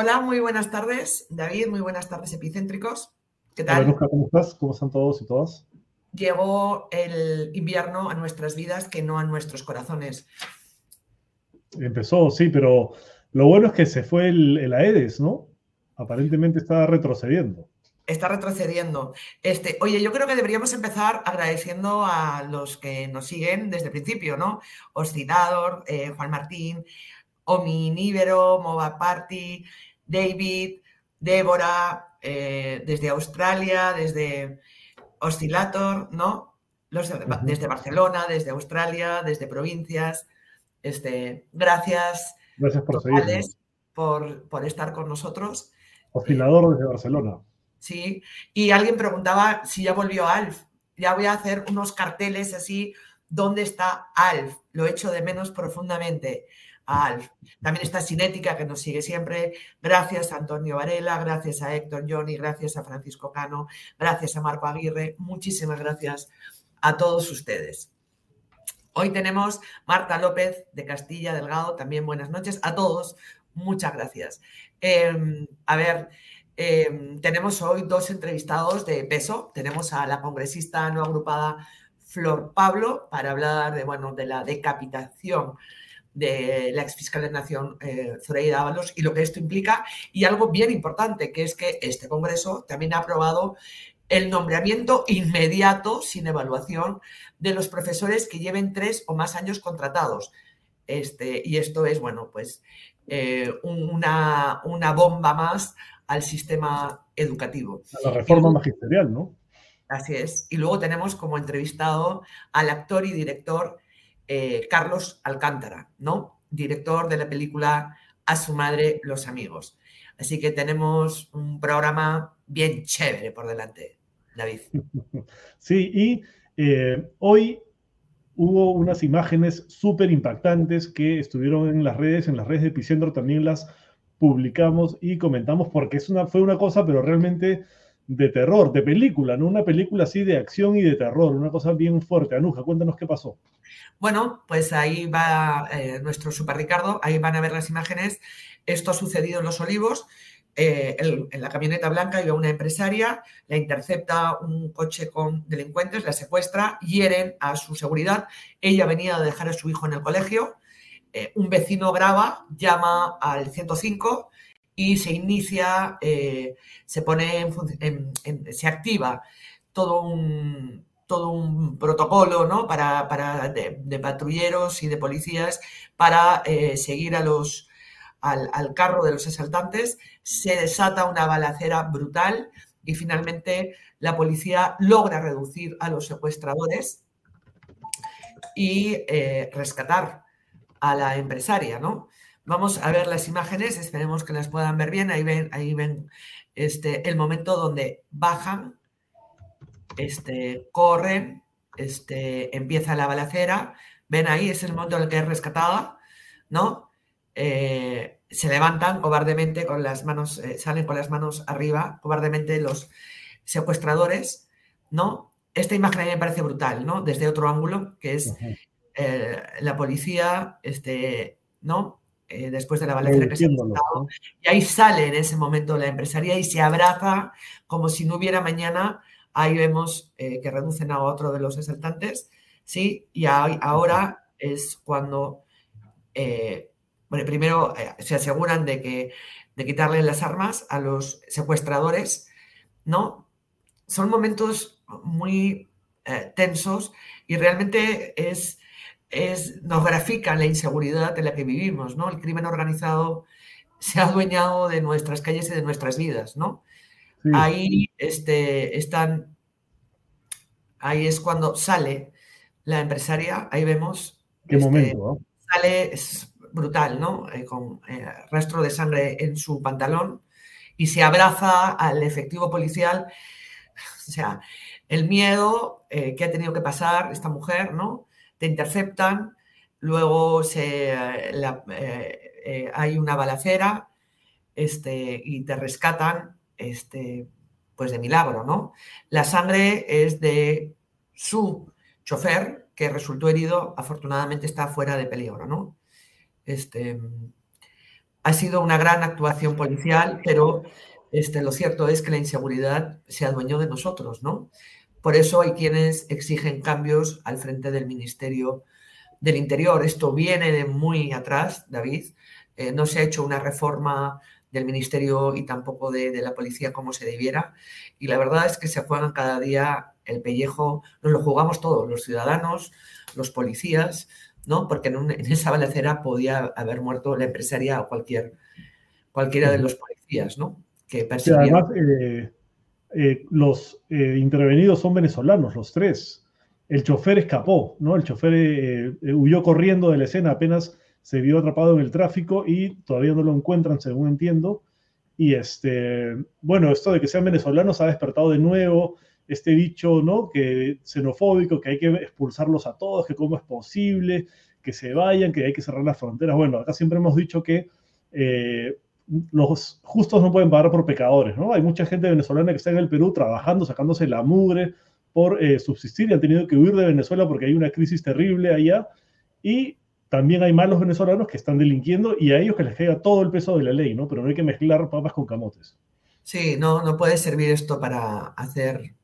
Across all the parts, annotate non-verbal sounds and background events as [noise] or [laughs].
Hola, muy buenas tardes, David, muy buenas tardes, epicéntricos. ¿Qué tal? Hola, ¿cómo estás? ¿Cómo están todos y todas? Llegó el invierno a nuestras vidas que no a nuestros corazones. Empezó, sí, pero lo bueno es que se fue el, el Aedes, ¿no? Aparentemente está retrocediendo está retrocediendo. Este, oye, yo creo que deberíamos empezar agradeciendo a los que nos siguen desde el principio, ¿no? Oscidador, eh, Juan Martín, Omi Níbero, Mova Party, David, Débora, eh, desde Australia, desde Oscillator, ¿no? Los, Desde Barcelona, desde Australia, desde provincias. Este, gracias. Gracias por, por, por estar con nosotros. Oscilador desde Barcelona. Sí, y alguien preguntaba si ya volvió Alf. Ya voy a hacer unos carteles así, ¿dónde está Alf? Lo echo de menos profundamente También está Cinética, que nos sigue siempre. Gracias a Antonio Varela, gracias a Héctor Johnny, gracias a Francisco Cano, gracias a Marco Aguirre. Muchísimas gracias a todos ustedes. Hoy tenemos Marta López de Castilla Delgado, también buenas noches a todos. Muchas gracias. Em, a ver, Em, tenemos hoy dos entrevistados de peso. Tenemos a la congresista no agrupada Flor Pablo para hablar de, bueno, de la decapitación de la exfiscal de Nación eh, Zoraida Ábalos y lo que esto implica. Y algo bien importante, que es que este Congreso también ha aprobado el nombramiento inmediato, sin evaluación, de los profesores que lleven tres o más años contratados. Este, y esto es, bueno, pues eh, una, una bomba más al sistema educativo. A la reforma magisterial, ¿no? Así es. Y luego tenemos como entrevistado al actor y director eh, Carlos Alcántara, ¿no? Director de la película A su madre, los amigos. Así que tenemos un programa bien chévere por delante, David. [laughs] Sí, y eh, hoy hubo unas imágenes súper impactantes que estuvieron en las redes, en las redes de Epicentro también las publicamos y comentamos porque es una, fue una cosa, pero realmente de terror, de película, ¿no? Una película así de acción y de terror, una cosa bien fuerte. Anuja, cuéntanos qué pasó. Bueno, pues ahí va eh, nuestro Super Ricardo, ahí van a ver las imágenes. Esto ha sucedido en Los Olivos. Eh, en la camioneta blanca iba una empresaria, la intercepta un coche con delincuentes, la secuestra, hieren a su seguridad. Ella venía a dejar a su hijo en el colegio eh, un vecino graba, llama al 105 y se inicia, se pone, se activa todo un, todo un protocolo ¿no? para, para de, patrulleros y de policías para eh, seguir a los, al, al, carro de los asaltantes. Se desata una balacera brutal y finalmente la policía logra reducir a los secuestradores y rescatar a la empresaria, ¿no? Vamos a ver las imágenes, esperemos que las puedan ver bien. Ahí ven, ahí ven este, el momento donde bajan, este, corren, este, empieza la balacera. Ven ahí, es el momento en el que es rescatada, ¿no? Eh, se levantan cobardemente con las manos, eh, salen con las manos arriba, cobardemente los secuestradores, ¿no? Esta imagen a mí me parece brutal, ¿no? Desde otro ángulo, que es eh, la policía, este, ¿no? Después de la balacera que se ha y ahí sale en ese momento la empresaria y se abraza como si no hubiera mañana. Ahí vemos eh, que reducen a otro de los asaltantes, ¿sí? Y ahora es cuando, bueno, primero se aseguran de que de quitarle las armas a los secuestradores, ¿no? Son momentos muy tensos y realmente es es, nos grafica la inseguridad en la que vivimos, ¿no? El crimen organizado se ha adueñado de nuestras calles y de nuestras vidas, ¿no? Ahí este, están, ahí es cuando sale la empresaria, ahí vemos. ¿Qué este, momento? Sale, es brutal, ¿no? Eh, con eh, rastro de sangre en su pantalón y se abraza al efectivo policial. O sea, el miedo eh, que ha tenido que pasar esta mujer, ¿no? te interceptan, luego se, hay una balacera este, y te rescatan este, pues de milagro, ¿no? La sangre es de su chofer que resultó herido, afortunadamente está fuera de peligro, ¿no? Este, ha sido una gran actuación policial, pero este, lo cierto es que la inseguridad se adueñó de nosotros, ¿no? Por eso hay quienes exigen cambios al frente del Ministerio del Interior. Esto viene de muy atrás, David. Eh, no se ha hecho una reforma del Ministerio y tampoco de, la policía como se debiera. Y la verdad es que se juegan cada día el pellejo, nos lo jugamos todos, los ciudadanos, los policías, ¿no? Porque en, esa balacera podía haber muerto la empresaria o cualquier, cualquiera de los policías, ¿no? Que además, eh, eh, los eh, intervenidos son venezolanos, los tres. El chofer escapó, ¿no? El chofer huyó corriendo de la escena apenas se vio atrapado en el tráfico y todavía no lo encuentran, según entiendo. Y este, bueno, esto de que sean venezolanos ha despertado de nuevo este dicho, ¿no? Que xenofóbico, que hay que expulsarlos a todos, que cómo es posible, que se vayan, que hay que cerrar las fronteras. Bueno, acá siempre hemos dicho que eh, los justos no pueden pagar por pecadores, ¿no? Hay mucha gente venezolana que está en el Perú trabajando, sacándose la mugre por eh, subsistir y han tenido que huir de Venezuela porque hay una crisis terrible allá. Y también hay malos venezolanos que están delinquiendo y a ellos que les queda todo el peso de la ley, ¿no? Pero no hay que mezclar papas con camotes. Sí, no, no puede servir esto para hacer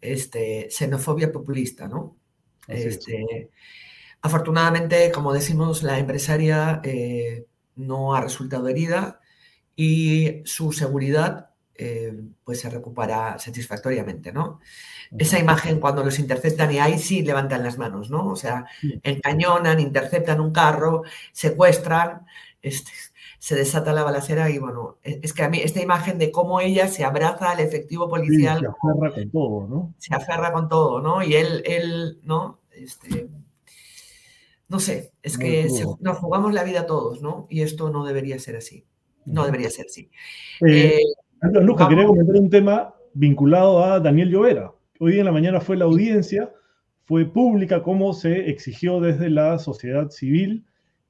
este, xenofobia populista, ¿no? Este, afortunadamente, como decimos, la empresaria eh, no ha resultado herida y su seguridad eh, pues se recupera satisfactoriamente, ¿no? Esa imagen cuando los interceptan y ahí sí levantan las manos, ¿no? O sea, encañonan, interceptan un carro, secuestran, este, se desata la balacera y bueno, e, es que a mí esta imagen de cómo ella se abraza al efectivo policial. se aferra con todo, ¿no? Se aferra con todo, ¿no? Y él, él ¿no? Este, no sé, es que nos jugamos la vida todos, ¿no? Y esto no debería ser así. No debería ser así. Eh, Lucas, quería comentar un tema vinculado a Daniel Llovera. Hoy en la mañana fue la audiencia, fue pública como se exigió desde la sociedad civil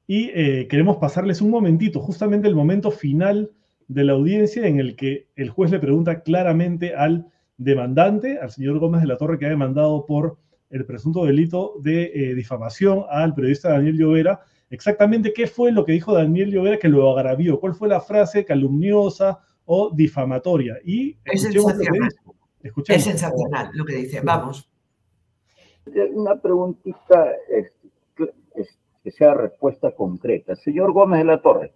y eh, queremos pasarles un momentito, justamente el momento final de la audiencia en el que el juez le pregunta claramente al demandante, al señor Gómez de la Torre, que ha demandado por el presunto delito de eh, difamación al periodista Daniel Llovera, exactamente qué fue lo que dijo Daniel Llovera que lo agravió, cuál fue la frase calumniosa o difamatoria. Y es sensacional. es sensacional lo que dice. Vamos. Una preguntita que sea respuesta concreta. Señor Gómez de la Torre,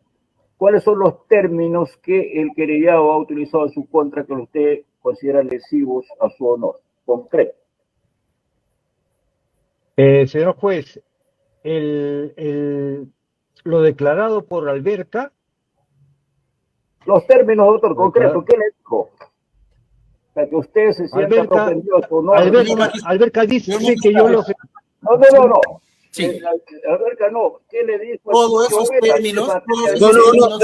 ¿cuáles son los términos que el querellado ha utilizado en su contra que usted considera lesivos a su honor? Concreto. Eh, señor juez, el, lo declarado por Alberca los términos, doctor, concreto, ¿qué le dijo? Para que usted se sienta sorprendido no. Alberca, Alberca dice que yo lo... No, no, no, no. Sí. Eh, Alberca, no. ¿Qué le dijo? Todos esos términos, no, no, no,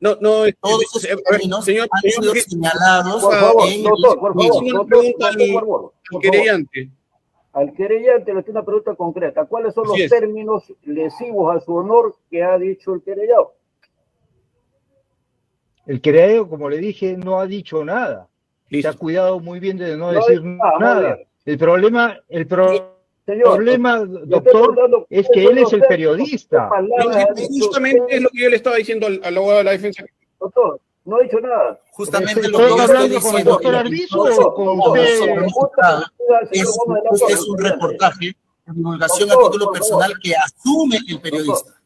no, no, eh, todos esos eh, términos señor, han sido señalados por favor, doctor, por favor, por favor, al querellante. Al querellante le tiene una pregunta concreta. ¿Cuáles son los términos lesivos a su honor que ha dicho el querellado? El creador, como le dije, no ha dicho nada. Se ha cuidado muy bien de no, decir nada. El problema, el problema, doctor, es que él es el periodista. justamente es lo que yo le estaba diciendo al, abogado de la defensa. Doctor, no ha dicho nada. Justamente lo que yo estoy diciendo. ¿Con el doctor Arbizu o con usted? Es, un reportaje divulgación a título personal que asume el periodista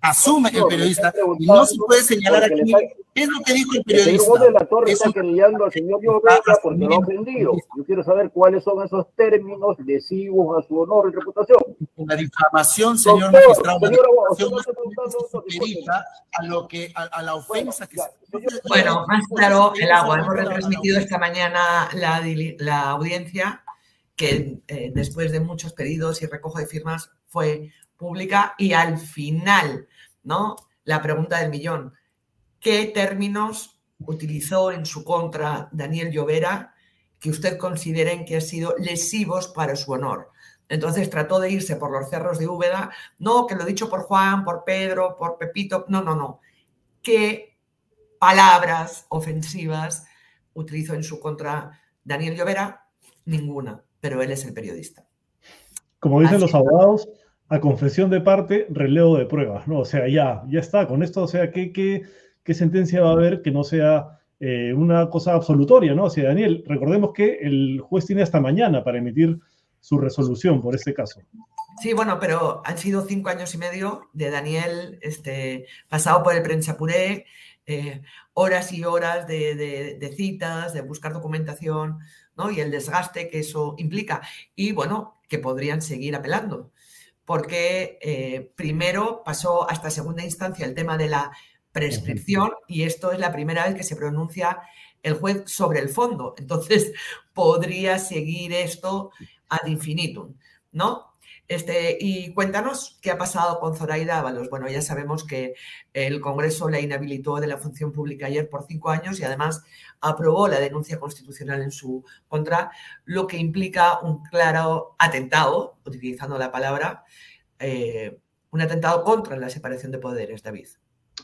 asume el periodista y no se puede señalar aquí qué es lo que dijo el periodista. de la Torre está querellando al señor Llovera porque lo ha ofendido. Yo quiero saber cuáles son esos términos lesivos a su honor y reputación. La difamación, señor magistrado, la difamación a lo que a, la ofensa que se... Bueno, más claro el agua. Hemos retransmitido esta mañana la, la audiencia que eh, después de muchos pedidos y recojo de firmas fue pública y al final, ¿no? La pregunta del millón. ¿Qué términos utilizó en su contra Daniel Llovera que usted consideren que han sido lesivos para su honor? Entonces trató de irse por los cerros de Úbeda. No, que lo he dicho por Juan, por Pedro, por Pepito. No, no, no. ¿Qué palabras ofensivas utilizó en su contra Daniel Llovera? Ninguna, pero él es el periodista. Como dicen los abogados, a confesión de parte, relevo de pruebas, ¿no? O sea, ya, ya está, con esto, o sea, ¿qué, qué, qué sentencia va a haber que no sea eh, una cosa absolutoria, ¿no? O sea, Daniel, recordemos que el juez tiene hasta mañana para emitir su resolución por este caso. Sí, bueno, pero han sido cinco años y medio de Daniel este, pasado por el Prensapuré, eh, horas y horas de, citas, de buscar documentación, ¿no? Y el desgaste que eso implica. Y bueno, que podrían seguir apelando. Porque eh, primero pasó hasta segunda instancia el tema de la prescripción y esto es la primera vez que se pronuncia el juez sobre el fondo. Entonces, [laughs] podría seguir esto ad infinitum, ¿no? Este, y cuéntanos qué ha pasado con Zoraida Ábalos. Bueno, ya sabemos que el Congreso la inhabilitó de la función pública ayer por cinco años y además aprobó la denuncia constitucional en su contra, lo que implica un claro atentado, utilizando la palabra, eh, un atentado contra la separación de poderes, David.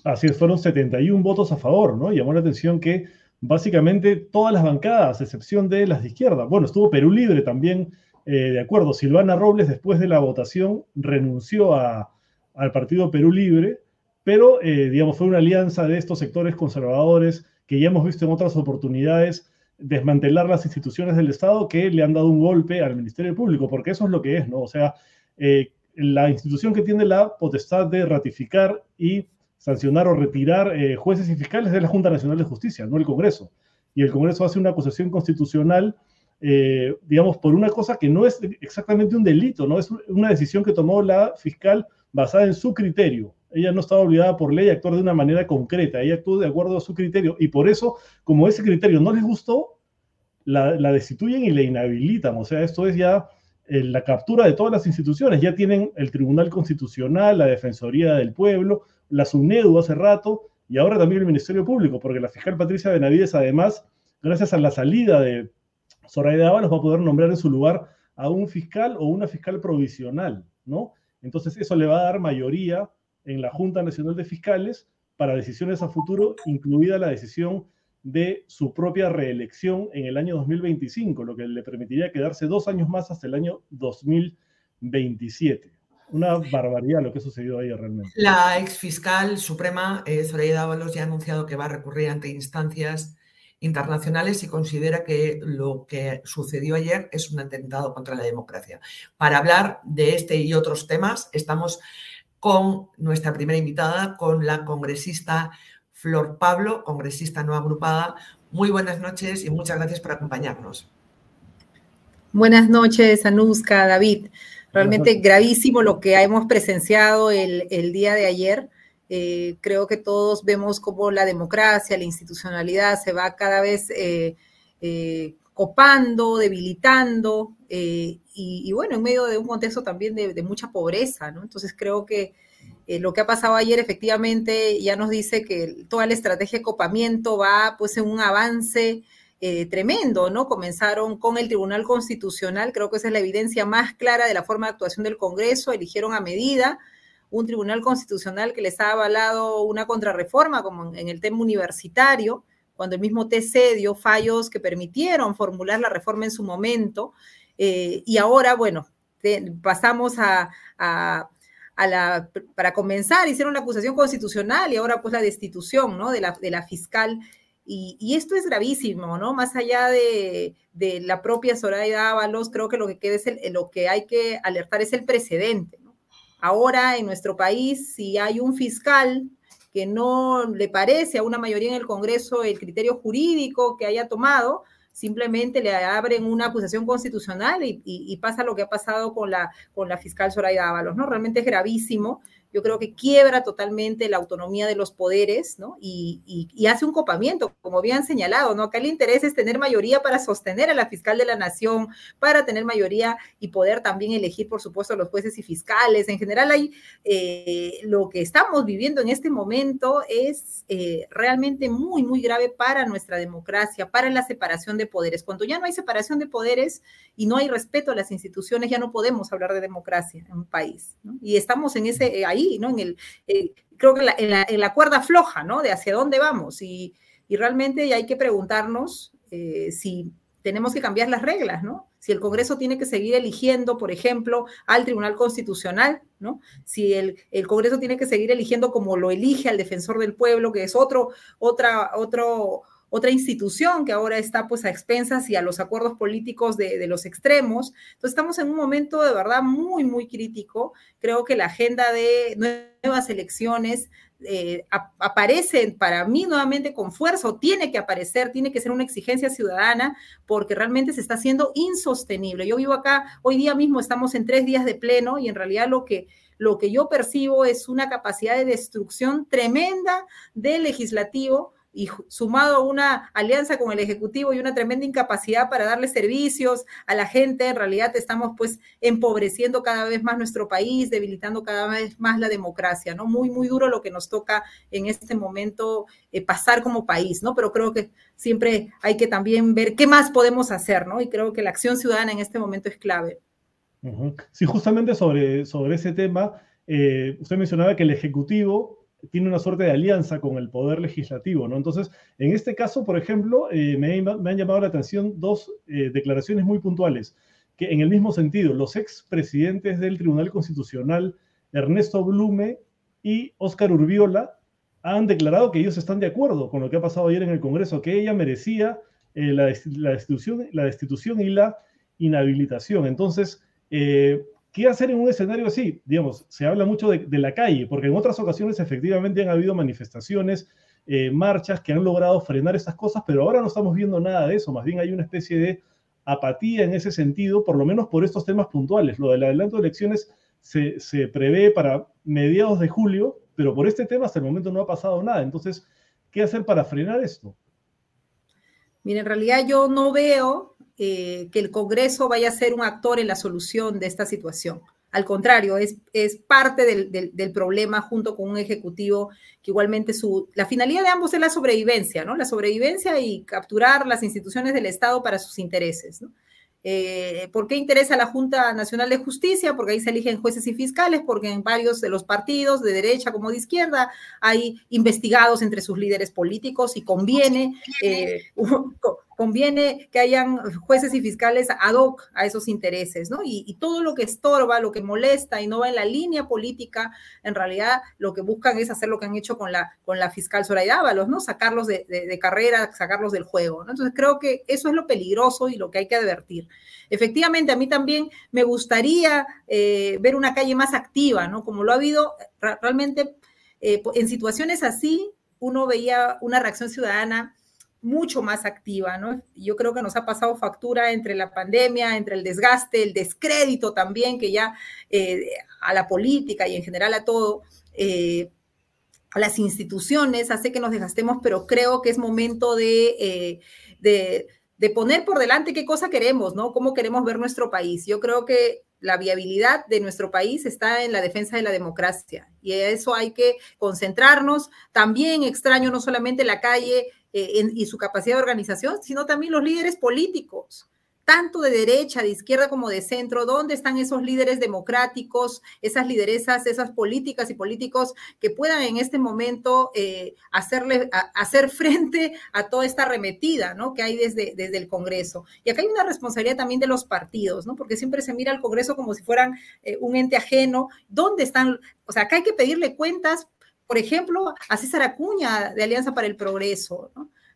Así es, fueron 71 votos a favor, ¿no? Llamó la atención que básicamente todas las bancadas, excepción de las de izquierda, bueno, estuvo Perú Libre también eh, de acuerdo, Silvana Robles después de la votación renunció al partido Perú Libre, pero eh, digamos fue una alianza de estos sectores conservadores que ya hemos visto en otras oportunidades desmantelar las instituciones del Estado que le han dado un golpe al Ministerio Público, porque eso es lo que es, ¿no? O sea, eh, la institución que tiene la potestad de ratificar y sancionar o retirar jueces y fiscales es la Junta Nacional de Justicia, no el Congreso. Y el Congreso hace una acusación constitucional eh, digamos, por una cosa que no es exactamente un delito, ¿no? Es una decisión que tomó la fiscal basada en su criterio. Ella no estaba obligada por ley a actuar de una manera concreta, ella actuó de acuerdo a su criterio y por eso, como ese criterio no les gustó, la, destituyen y la inhabilitan. O sea, esto es ya eh, la captura de todas las instituciones. Ya tienen el Tribunal Constitucional, la Defensoría del Pueblo, la SUNEDU hace rato y ahora también el Ministerio Público, porque la fiscal Patricia Benavides, además, gracias a la salida de Zoraida Ábalos va a poder nombrar en su lugar a un fiscal o una fiscal provisional, ¿no? Entonces eso le va a dar mayoría en la Junta Nacional de Fiscales para decisiones a futuro, incluida la decisión de su propia reelección en el año 2025, lo que le permitiría quedarse dos años más hasta el año 2027. Una barbaridad lo que ha sucedido ahí realmente. La ex fiscal suprema, eh, Zoraida Ábalos, ya ha anunciado que va a recurrir ante instancias internacionales y considera que lo que sucedió ayer es un atentado contra la democracia. Para hablar de este y otros temas, estamos con nuestra primera invitada, con la congresista Flor Pablo, congresista no agrupada. Muy buenas noches y muchas gracias por acompañarnos. Buenas noches, Anuska, David. Realmente gravísimo lo que hemos presenciado el, el día de ayer. Eh, creo que todos vemos cómo la democracia, la institucionalidad se va cada vez eh, eh, copando, debilitando, y, bueno, en medio de un contexto también de, mucha pobreza, ¿no? Entonces creo que lo que ha pasado ayer efectivamente ya nos dice que toda la estrategia de copamiento va pues en un avance tremendo, ¿no? Comenzaron con el Tribunal Constitucional, creo que esa es la evidencia más clara de la forma de actuación del Congreso, eligieron a medida, un tribunal constitucional que les ha avalado una contrarreforma, como en el tema universitario, cuando el mismo TC dio fallos que permitieron formular la reforma en su momento. Eh, y ahora, bueno, pasamos a, la, para comenzar, hicieron la acusación constitucional y ahora pues la destitución, ¿no? De la, de la fiscal. Y, esto es gravísimo, ¿no? Más allá de, la propia Soraya Ábalos, creo que lo que queda es lo que hay que alertar es el precedente. Ahora en nuestro país, si hay un fiscal que no le parece a una mayoría en el Congreso el criterio jurídico que haya tomado, simplemente le abren una acusación constitucional y, pasa lo que ha pasado con la, con la fiscal Soraya Ábalos, ¿no? Realmente es gravísimo yo creo que quiebra totalmente la autonomía de los poderes, ¿no? Y, hace un copamiento, como bien señalado, ¿no? Acá el interés es tener mayoría para sostener a la fiscal de la nación, para tener mayoría y poder también elegir, por supuesto, a los jueces y fiscales. En general, hay, eh, lo que estamos viviendo en este momento es eh, realmente muy, muy grave para nuestra democracia, para la separación de poderes. Cuando ya no hay separación de poderes y no hay respeto a las instituciones, ya no podemos hablar de democracia en un país, ¿no? Y estamos en ese, eh, ahí ¿no? En el, eh, creo que en la, cuerda floja, ¿no? De hacia dónde vamos. Y, realmente hay que preguntarnos eh, si tenemos que cambiar las reglas, ¿no? Si el Congreso tiene que seguir eligiendo, por ejemplo, al Tribunal Constitucional, ¿no? Si el, el Congreso tiene que seguir eligiendo como lo elige al defensor del pueblo, que es otro, otra, otro, otra institución que ahora está pues a expensas y a los acuerdos políticos de, los extremos. Entonces estamos en un momento de verdad muy, muy crítico. Creo que la agenda de nuevas elecciones eh, aparece para mí nuevamente con fuerza o tiene que aparecer, tiene que ser una exigencia ciudadana porque realmente se está haciendo insostenible. Yo vivo acá, hoy día mismo estamos en tres días de pleno y en realidad lo que lo que yo percibo es una capacidad de destrucción tremenda del legislativo y sumado a una alianza con el Ejecutivo y una tremenda incapacidad para darle servicios a la gente, en realidad estamos pues empobreciendo cada vez más nuestro país, debilitando cada vez más la democracia, ¿no? Muy, muy duro lo que nos toca en este momento eh, pasar como país, ¿no? Pero creo que siempre hay que también ver qué más podemos hacer, ¿no? Y creo que la acción ciudadana en este momento es clave. Sí, justamente sobre, sobre ese tema, eh, usted mencionaba que el Ejecutivo tiene una suerte de alianza con el poder legislativo, ¿no? Entonces, en este caso, por ejemplo, eh, me, han llamado la atención dos eh, declaraciones muy puntuales, que en el mismo sentido, los expresidentes del Tribunal Constitucional, Ernesto Blume y Óscar Urbiola, han declarado que ellos están de acuerdo con lo que ha pasado ayer en el Congreso, que ella merecía eh, la, destitución, la destitución y la inhabilitación. Entonces, ¿Qué hacer en un escenario así? Digamos, se habla mucho de, la calle, porque en otras ocasiones efectivamente han habido manifestaciones, eh, marchas que han logrado frenar estas cosas, pero ahora no estamos viendo nada de eso, más bien hay una especie de apatía en ese sentido, por lo menos por estos temas puntuales. Lo del adelanto de elecciones se, se prevé para mediados de julio, pero por este tema hasta el momento no ha pasado nada. Entonces, ¿qué hacer para frenar esto? Mira, en realidad yo no veo eh, que el Congreso vaya a ser un actor en la solución de esta situación. Al contrario, es, es parte del, del, problema junto con un ejecutivo que igualmente su, la finalidad de ambos es la sobrevivencia, ¿no? La sobrevivencia y capturar las instituciones del Estado para sus intereses, ¿no? Eh, ¿Por qué interesa la Junta Nacional de Justicia? Porque ahí se eligen jueces y fiscales, porque en varios de los partidos, de derecha como de izquierda, hay investigados entre sus líderes políticos y conviene, eh, [laughs] conviene que hayan jueces y fiscales ad hoc a esos intereses, ¿no? Y, todo lo que estorba, lo que molesta y no va en la línea política, en realidad lo que buscan es hacer lo que han hecho con la, con la fiscal Soraya Ábalos, ¿no? Sacarlos de, carrera, sacarlos del juego, ¿no? Entonces creo que eso es lo peligroso y lo que hay que advertir. Efectivamente, a mí también me gustaría eh, ver una calle más activa, ¿no? Como lo ha habido realmente eh, en situaciones así, uno veía una reacción ciudadana mucho más activa, ¿no? Yo creo que nos ha pasado factura entre la pandemia, entre el desgaste, el descrédito también, que ya eh, a la política y en general a todo, eh, a las instituciones, hace que nos desgastemos, pero creo que es momento de, eh, de, de poner por delante qué cosa queremos, ¿no? Cómo queremos ver nuestro país. Yo creo que la viabilidad de nuestro país está en la defensa de la democracia y a eso hay que concentrarnos. También extraño no solamente la calle eh, y su capacidad de organización, sino también los líderes políticos, tanto de derecha, de izquierda como de centro. ¿Dónde están esos líderes democráticos, esas lideresas, esas políticas y políticos que puedan en este momento eh, hacerle, hacer frente a toda esta arremetida ¿no? que hay desde, desde el Congreso? Y acá hay una responsabilidad también de los partidos, ¿no? porque siempre se mira al Congreso como si fueran eh, un ente ajeno. ¿Dónde están? O sea, acá hay que pedirle cuentas por ejemplo, a César Acuña de Alianza para el Progreso,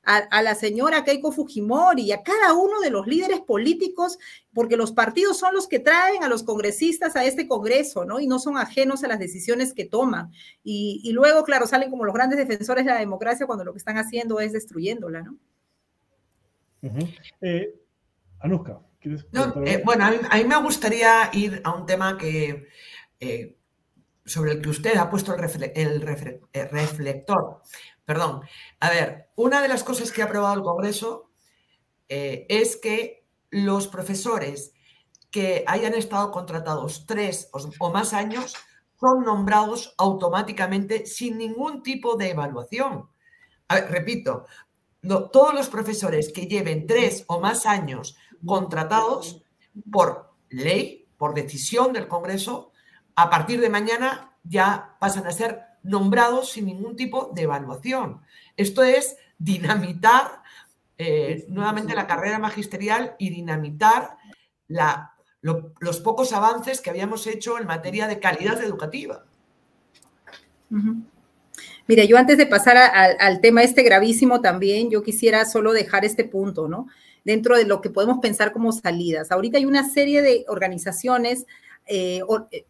a, la señora Keiko Fujimori a cada uno de los líderes políticos, porque los partidos son los que traen a los congresistas a este Congreso, ¿no? Y no son ajenos a las decisiones que toman. Y, luego, claro, salen como los grandes defensores de la democracia cuando lo que están haciendo es destruyéndola, ¿no? Eh, Anuska, ¿quieres? Eh, bueno, a mí, me gustaría ir a un tema que... Eh, sobre el que usted ha puesto el, reflector. Perdón. A ver, una de las cosas que ha aprobado el Congreso eh, es que los profesores que hayan estado contratados tres o más años son nombrados automáticamente sin ningún tipo de evaluación. repito, todos los profesores que lleven tres o más años contratados por ley, por decisión del Congreso, a partir de mañana ya pasan a ser nombrados sin ningún tipo de evaluación. Esto es dinamitar eh, nuevamente la carrera magisterial y dinamitar la, los pocos avances que habíamos hecho en materia de calidad educativa. Mire, yo antes de pasar al tema este gravísimo también, yo quisiera solo dejar este punto, ¿no? Dentro de lo que podemos pensar como salidas. Ahorita hay una serie de organizaciones eh, eh,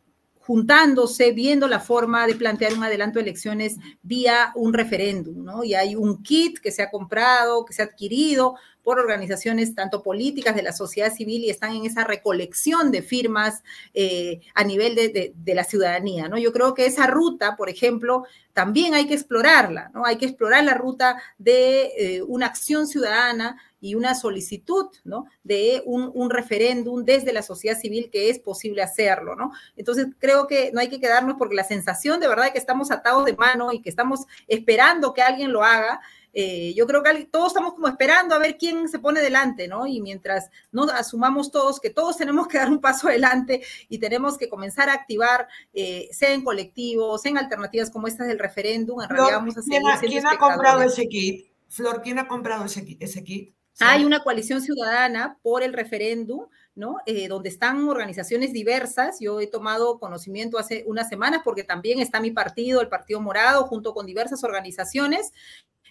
juntándose, viendo la forma de plantear un adelanto de elecciones vía un referéndum, ¿no? Y hay un kit que se ha comprado, que se ha adquirido por organizaciones tanto políticas de la sociedad civil y están en esa recolección de firmas eh, a nivel de, la ciudadanía, ¿no? Yo creo que esa ruta, por ejemplo, también hay que explorarla, ¿no? Hay que explorar la ruta de una acción ciudadana y una solicitud, ¿no? De un, referéndum desde la sociedad civil que es posible hacerlo, ¿no? Entonces, creo que no hay que quedarnos porque la sensación de verdad que estamos atados de mano y que estamos esperando que alguien lo haga, eh, yo creo que todos estamos como esperando a ver quién se pone delante, ¿no? Y mientras no asumamos todos que todos tenemos que [laughs] dar un paso adelante y tenemos que comenzar a activar, eh, sea en colectivos, sea en alternativas como estas del referéndum, en realidad vamos a ¿Quién, ha, ¿quién ha comprado ese kit? Flor, ¿quién ha comprado ese, ese kit? Hay una coalición ciudadana por el referéndum, ¿no? Eh, donde están organizaciones diversas. Yo he tomado conocimiento hace unas semanas porque también está mi partido, el Partido Morado, junto con diversas organizaciones.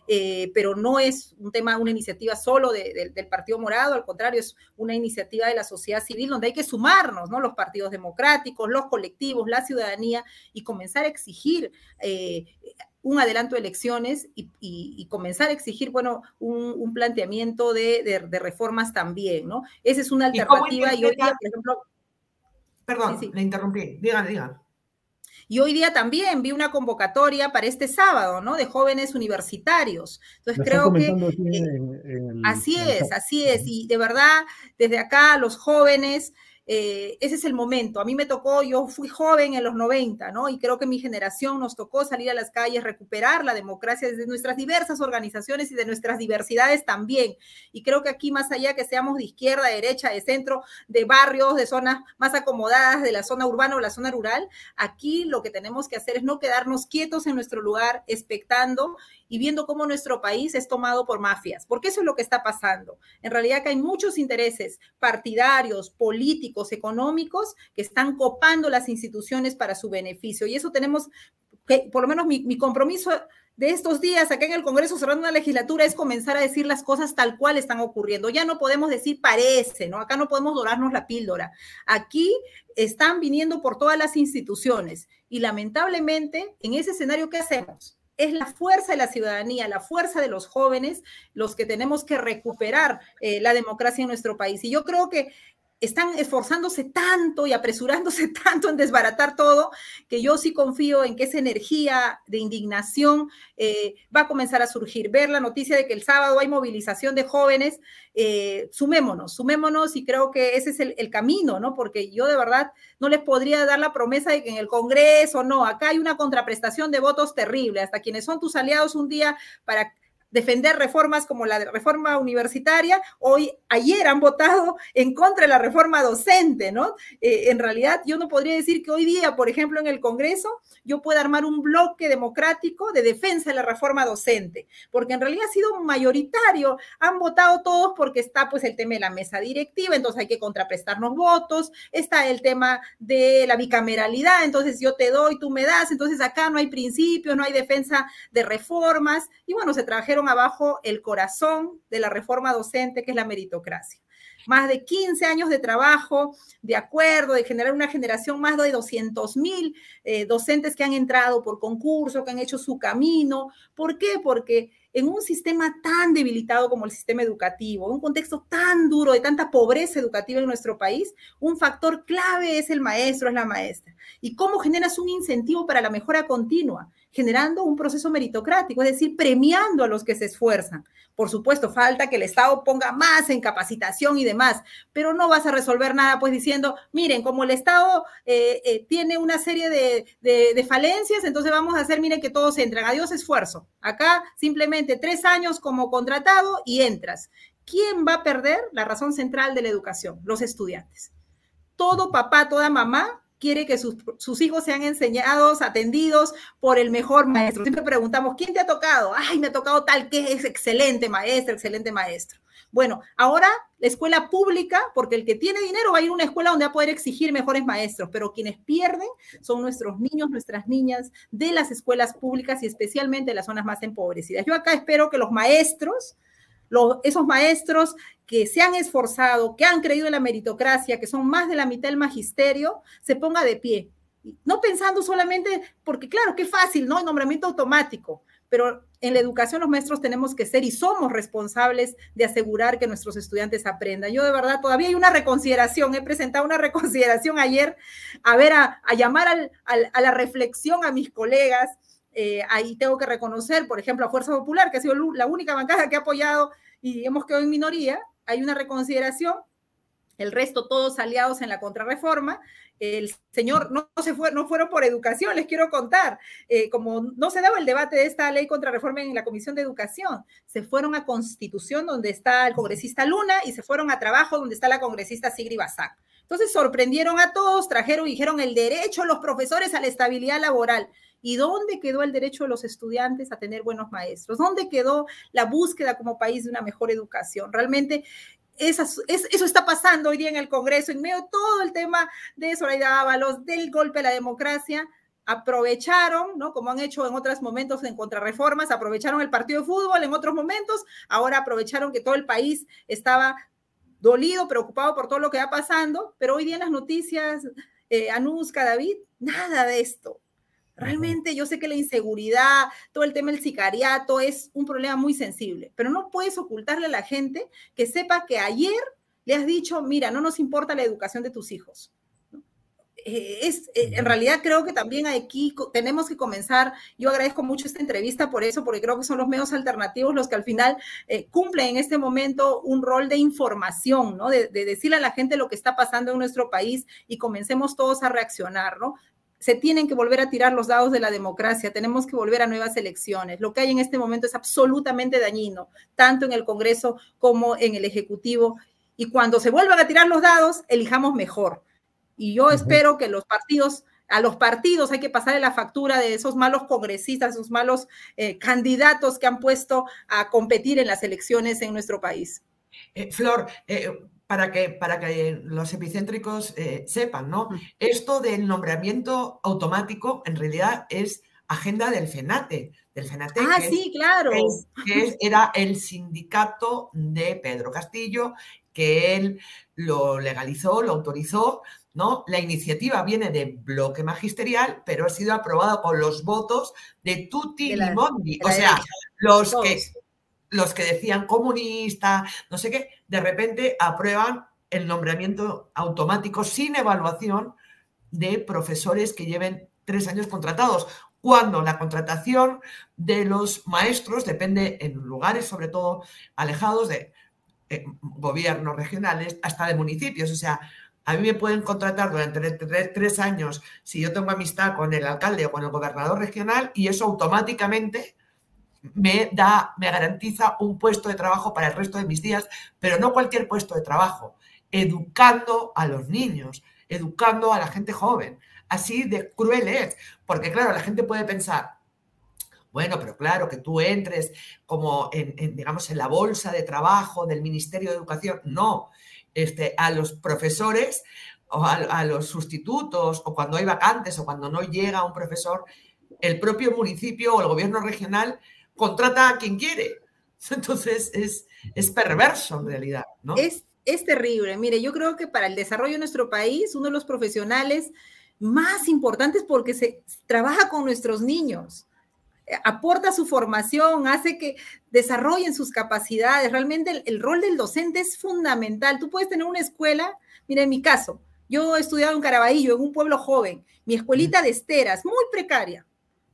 Eh, pero no es un tema, una iniciativa solo del Partido Morado, al contrario, es una iniciativa de la sociedad civil donde hay que sumarnos, ¿no? Los partidos democráticos, los colectivos, la ciudadanía y comenzar a exigir eh, un adelanto de elecciones y, comenzar a exigir, bueno, un, planteamiento de, reformas también, ¿no? Esa es una alternativa y, hoy día, por ejemplo... Perdón, le interrumpí, digan, digan. Y hoy día también vi una convocatoria para este sábado, ¿no? De jóvenes universitarios. Entonces creo que... así es, así es. Y de verdad, desde acá los jóvenes eh, ese es el momento. A mí me tocó, yo fui joven en los 90, ¿no? Y creo que mi generación nos tocó salir a las calles, recuperar la democracia desde nuestras diversas organizaciones y de nuestras diversidades también. Y creo que aquí, más allá que seamos de izquierda, de derecha, de centro, de barrios, de zonas más acomodadas, de la zona urbana o la zona rural, aquí lo que tenemos que hacer es no quedarnos quietos en nuestro lugar, expectando y viendo cómo nuestro país es tomado por mafias, porque eso es lo que está pasando. En realidad que hay muchos intereses partidarios, políticos, económicos que están copando las instituciones para su beneficio. Y eso tenemos, que, por lo menos mi, compromiso de estos días acá en el Congreso cerrando una legislatura es comenzar a decir las cosas tal cual están ocurriendo. Ya no podemos decir parece, ¿no? Acá no podemos dorarnos la píldora. Aquí están viniendo por todas las instituciones y lamentablemente en ese escenario, ¿qué hacemos? Es la fuerza de la ciudadanía, la fuerza de los jóvenes, los que tenemos que recuperar eh, la democracia en nuestro país. Y yo creo que están esforzándose tanto y apresurándose [laughs] tanto en desbaratar todo, que yo sí confío en que esa energía de indignación eh, va a comenzar a surgir. Ver la noticia de que el sábado hay movilización de jóvenes, eh, sumémonos, sumémonos y creo que ese es el, el, camino, ¿no? Porque yo de verdad no les podría dar la promesa de que en el Congreso, no, acá hay una contraprestación de votos terrible, hasta quienes son tus aliados un día para defender reformas como la reforma universitaria, hoy, ayer han votado en contra de la reforma docente, ¿no? Eh, en realidad, yo no podría decir que hoy día, por ejemplo, en el Congreso, yo pueda armar un bloque democrático de defensa de la reforma docente, porque en realidad ha sido mayoritario, han votado todos porque está pues el tema de la mesa directiva, entonces hay que contraprestarnos votos, está el tema de la bicameralidad, entonces yo te doy, tú me das, entonces acá no hay principios, no hay defensa de reformas, y bueno, se trajeron abajo el corazón de la reforma docente, que es la meritocracia. Más de 15 años de trabajo, de acuerdo, de generar una generación, más de 200 mil eh, docentes que han entrado por concurso, que han hecho su camino. ¿Por qué? Porque en un sistema tan debilitado como el sistema educativo, un contexto tan duro de tanta pobreza educativa en nuestro país, un factor clave es el maestro, es la maestra. ¿Y cómo generas un incentivo para la mejora continua? Generando un proceso meritocrático, es decir, premiando a los que se esfuerzan. Por supuesto, falta que el Estado ponga más en capacitación y demás, pero no vas a resolver nada pues diciendo, miren, como el Estado eh, eh, tiene una serie de, de, falencias, entonces vamos a hacer, miren, que todos entran. Adiós esfuerzo. Acá simplemente tres años como contratado y entras. ¿Quién va a perder la razón central de la educación? Los estudiantes. Todo papá, toda mamá quiere que sus, sus, hijos sean enseñados, atendidos por el mejor maestro. Siempre preguntamos, ¿quién te ha tocado? Ay, me ha tocado tal que es excelente maestro, excelente maestro. Bueno, ahora la escuela pública, porque el que tiene dinero va a ir a una escuela donde va a poder exigir mejores maestros, pero quienes pierden son nuestros niños, nuestras niñas de las escuelas públicas y especialmente de las zonas más empobrecidas. Yo acá espero que los maestros, los, esos maestros que se han esforzado, que han creído en la meritocracia, que son más de la mitad del magisterio, se ponga de pie. No pensando solamente, porque claro, qué fácil, ¿no? El nombramiento automático, pero en la educación los maestros tenemos que ser y somos responsables de asegurar que nuestros estudiantes aprendan. Yo de verdad todavía hay una reconsideración, he presentado una [laughs] reconsideración ayer, a ver, a, llamar a la reflexión a mis colegas. Eh, ahí tengo que reconocer, por ejemplo, a Fuerza Popular, que ha sido la única bancada que ha apoyado y hemos quedado en minoría, hay una reconsideración, el resto todos aliados en la contrarreforma. El señor no, se fue, no fueron por educación, les quiero contar. Eh, como no se daba el debate de esta ley contrarreforma en la Comisión de Educación, se fueron a Constitución, donde está el congresista Luna, y se fueron a Trabajo, donde está la congresista Sigri Basak. Entonces sorprendieron a todos, trajeron y dijeron el derecho de los profesores a la estabilidad laboral. ¿Y dónde quedó el derecho de los estudiantes a tener buenos maestros? ¿Dónde quedó la búsqueda como país de una mejor educación? Realmente eso está pasando hoy día en el Congreso, en medio todo el tema de Zoraida Ábalos, del golpe a la democracia, aprovecharon, ¿no? Como han hecho en otros momentos en contrarreformas, aprovecharon el partido de fútbol en otros momentos, ahora aprovecharon que todo el país estaba dolido, preocupado por todo lo que va pasando, pero hoy día en las noticias, eh, Anuska, David, nada de esto. Realmente yo sé que la inseguridad, todo el tema del sicariato es un problema muy sensible, pero no puedes ocultarle a la gente que sepa que ayer le has dicho, mira, no nos importa la educación de tus hijos. Eh, es, eh, en realidad creo que también aquí tenemos que comenzar, yo agradezco mucho esta entrevista por eso, porque creo que son los medios alternativos los que al final eh, cumplen en este momento un rol de información, ¿no? De, de, decirle a la gente lo que está pasando en nuestro país y comencemos todos a reaccionar, ¿no? Se tienen que volver a tirar los dados de la democracia, tenemos que volver a nuevas elecciones. Lo que hay en este momento es absolutamente dañino, tanto en el Congreso como en el Ejecutivo. Y cuando se vuelvan a tirar los dados, elijamos mejor. Y yo espero que los partidos, a los partidos hay que pasarle la factura de esos malos congresistas, esos malos eh, candidatos que han puesto a competir en las elecciones en nuestro país. Eh, Flor, eh, para que, para que los epicéntricos eh, sepan, ¿no? Esto del nombramiento automático en realidad es agenda del FENATE, del FENATE. Ah, sí, claro. Que, era el sindicato de Pedro Castillo, que él lo legalizó, lo autorizó, ¿no? La iniciativa viene de bloque magisterial, pero ha sido aprobado con los votos de Tutti y Mondi. O sea, los que los que decían comunista, no sé qué, de repente aprueban el nombramiento automático sin evaluación de profesores que lleven tres años contratados, cuando la contratación de los maestros depende en lugares, sobre todo alejados de eh, gobiernos regionales, hasta de municipios. O sea, a mí me pueden contratar durante tres años si yo tengo amistad con el alcalde o con el gobernador regional y eso automáticamente me da, me garantiza un puesto de trabajo para el resto de mis días, pero no cualquier puesto de trabajo, educando a los niños, educando a la gente joven. Así de cruel es, porque claro, la gente puede pensar, bueno, pero claro, que tú entres como en, digamos, en la bolsa de trabajo del Ministerio de Educación. No, este, a los profesores o a los sustitutos o cuando hay vacantes o cuando no llega un profesor, el propio municipio o el gobierno regional contrata a quien quiere. [laughs] Entonces es, es perverso en realidad, ¿no? Es, es terrible. Mire, yo creo que para el desarrollo de nuestro país, uno de los profesionales más importantes porque se trabaja con nuestros niños, aporta su formación, hace que desarrollen sus capacidades. Realmente el, el, rol del docente es fundamental. Tú puedes tener una escuela, mira, en mi caso, yo he estudiado en Caraballo, en un pueblo joven, mi escuelita de esteras, muy precaria,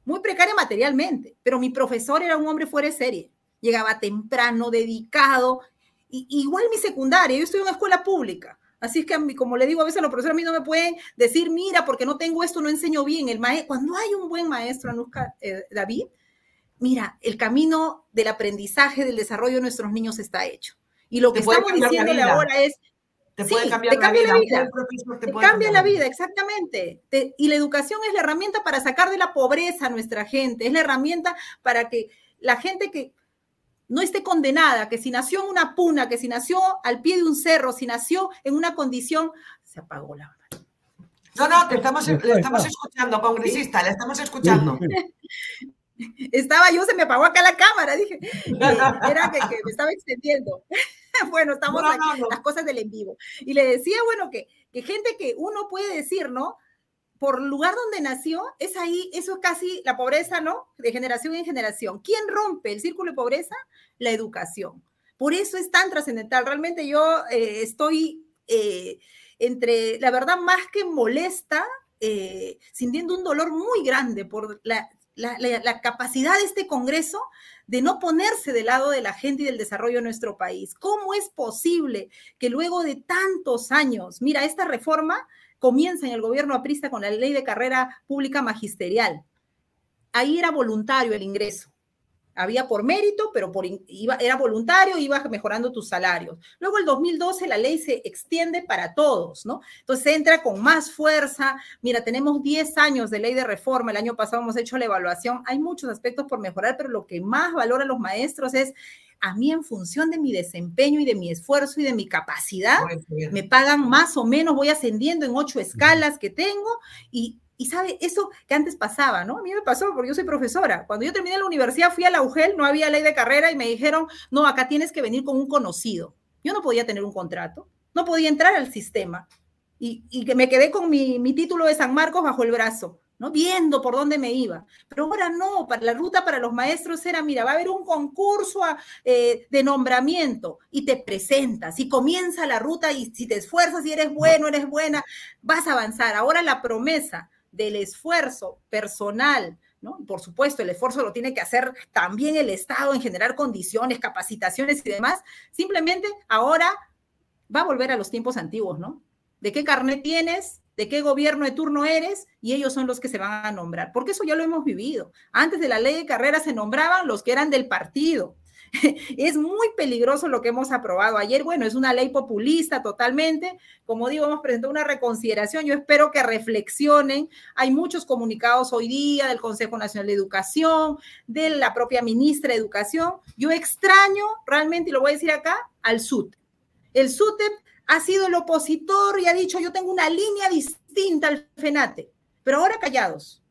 muy precaria materialmente, pero mi profesor era un hombre fuera de serie. Llegaba temprano, dedicado. Y, igual mi secundaria, yo estoy en una escuela pública. Así es que, como le digo a veces a los profesores, a mí no me pueden decir, mira, porque no tengo esto, no enseño bien. El Cuando hay un buen maestro, Anuska, eh, David, mira, el camino del aprendizaje, del desarrollo de nuestros niños está hecho. Y lo que estamos diciéndole ahora es, te puede cambiar, la, vida. te, cambia la vida, exactamente. y la educación es la herramienta para sacar de la pobreza a nuestra gente, es la herramienta para que la gente que no esté condenada, que si nació en una puna, que si nació al pie de un cerro, si nació en una condición, se apagó la no, no, te estamos, le estamos escuchando, congresista, le estamos escuchando. Estaba yo, se me apagó acá la cámara, dije, [laughs] era que, me estaba extendiendo. [laughs] bueno, estamos aquí, las cosas del en vivo. Y le decía, bueno, que, que gente que uno puede decir, ¿no? Por lugar donde nació, es ahí, eso es casi la pobreza, ¿no? De generación en generación. ¿Quién rompe el círculo de pobreza? La educación. Por eso es tan trascendental. Realmente yo eh, estoy eh, entre, la verdad, más que molesta, eh, sintiendo un dolor muy grande por la, la, capacidad de este Congreso de no ponerse del lado de la gente y del desarrollo de nuestro país. ¿Cómo es posible que luego de tantos años, mira, esta reforma comienza en el gobierno aprista con la ley de carrera pública magisterial? Ahí era voluntario el ingreso había por mérito, pero por, iba, era voluntario, ibas mejorando tus salarios. Luego el 2012 la ley se extiende para todos, ¿no? Entonces entra con más fuerza. Mira, tenemos 10 años de ley de reforma, el año pasado hemos hecho la evaluación, hay muchos aspectos por mejorar, pero lo que más valora los maestros es a mí en función de mi desempeño y de mi esfuerzo y de mi capacidad, me pagan más o menos, voy ascendiendo en ocho escalas que tengo y y sabe, eso que antes pasaba, ¿no? A mí me pasó porque yo soy profesora. Cuando yo terminé la universidad fui a la UGEL, no había ley de carrera y me dijeron, no, acá tienes que venir con un conocido. Yo no podía tener un contrato, no podía entrar al sistema. Y, y que me quedé con mi, mi, título de San Marcos bajo el brazo, ¿no? Viendo por dónde me iba. Pero ahora no, para la ruta para los maestros era, mira, va a haber un concurso eh, de nombramiento y te presentas y comienza la ruta y si te esfuerzas y eres bueno, eres buena, vas a avanzar. Ahora la promesa del esfuerzo personal, ¿no? Por supuesto, el esfuerzo lo tiene que hacer también el Estado en generar condiciones, capacitaciones y demás. Simplemente ahora va a volver a los tiempos antiguos, ¿no? ¿De qué carnet tienes? ¿De qué gobierno de turno eres? Y ellos son los que se van a nombrar. Porque eso ya lo hemos vivido. Antes de la ley de carrera se nombraban los que eran del partido. [laughs] es muy peligroso lo que hemos aprobado ayer. Bueno, es una ley populista totalmente. Como digo, hemos presentado una reconsideración. Yo espero que reflexionen. Hay muchos comunicados hoy día del Consejo Nacional de Educación, de la propia ministra de Educación. Yo extraño realmente, y lo voy a decir acá, al SUTEP. El SUTEP ha sido el opositor y ha dicho, yo tengo una línea distinta al FENATE, pero ahora callados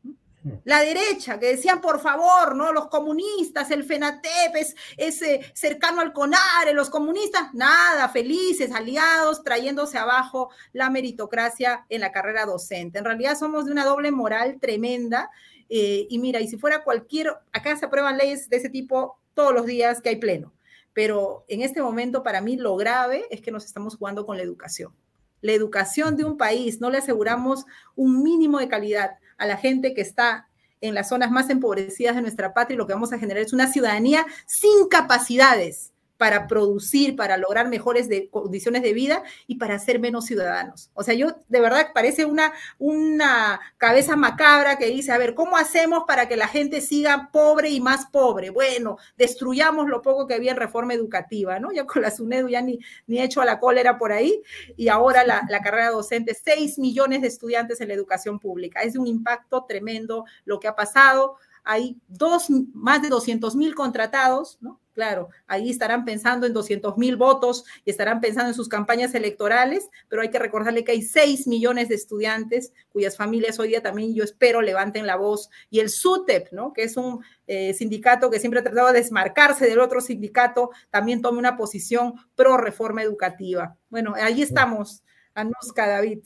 la derecha, que decían, por favor, ¿no? Los comunistas, el FENATEP es, eh, cercano al CONARE, los comunistas, nada, felices, aliados, trayéndose abajo la meritocracia en la carrera docente. En realidad somos de una doble moral tremenda. Eh, y mira, y si fuera cualquier, acá se aprueban leyes de ese tipo todos los días que hay pleno. Pero en este momento, para mí, lo grave es que nos estamos jugando con la educación. La educación de un país, no le aseguramos un mínimo de calidad a la gente que está en las zonas más empobrecidas de nuestra patria y lo que vamos a generar es una ciudadanía sin capacidades para producir, para lograr mejores condiciones de vida y para ser menos ciudadanos. O sea, yo de verdad parece una, una cabeza macabra que dice, a ver, ¿cómo hacemos para que la gente siga pobre y más pobre? Bueno, destruyamos lo poco que había en reforma educativa, ¿no? Ya con la SUNEDU ya ni, ni hecho a la cólera por ahí y ahora la, carrera docente, 6 millones de estudiantes en la educación pública. Es un impacto tremendo lo que ha pasado hay dos, más de 200 mil contratados, ¿no? Claro, ahí estarán pensando en 200 mil votos y estarán pensando en sus campañas electorales, pero hay que recordarle que hay 6 millones de estudiantes cuyas familias hoy día también yo espero levanten la voz. Y el SUTEP, ¿no? que es un eh, sindicato que siempre ha tratado de desmarcarse del otro sindicato, también tome una posición pro reforma educativa. Bueno, ahí estamos, Anuska David.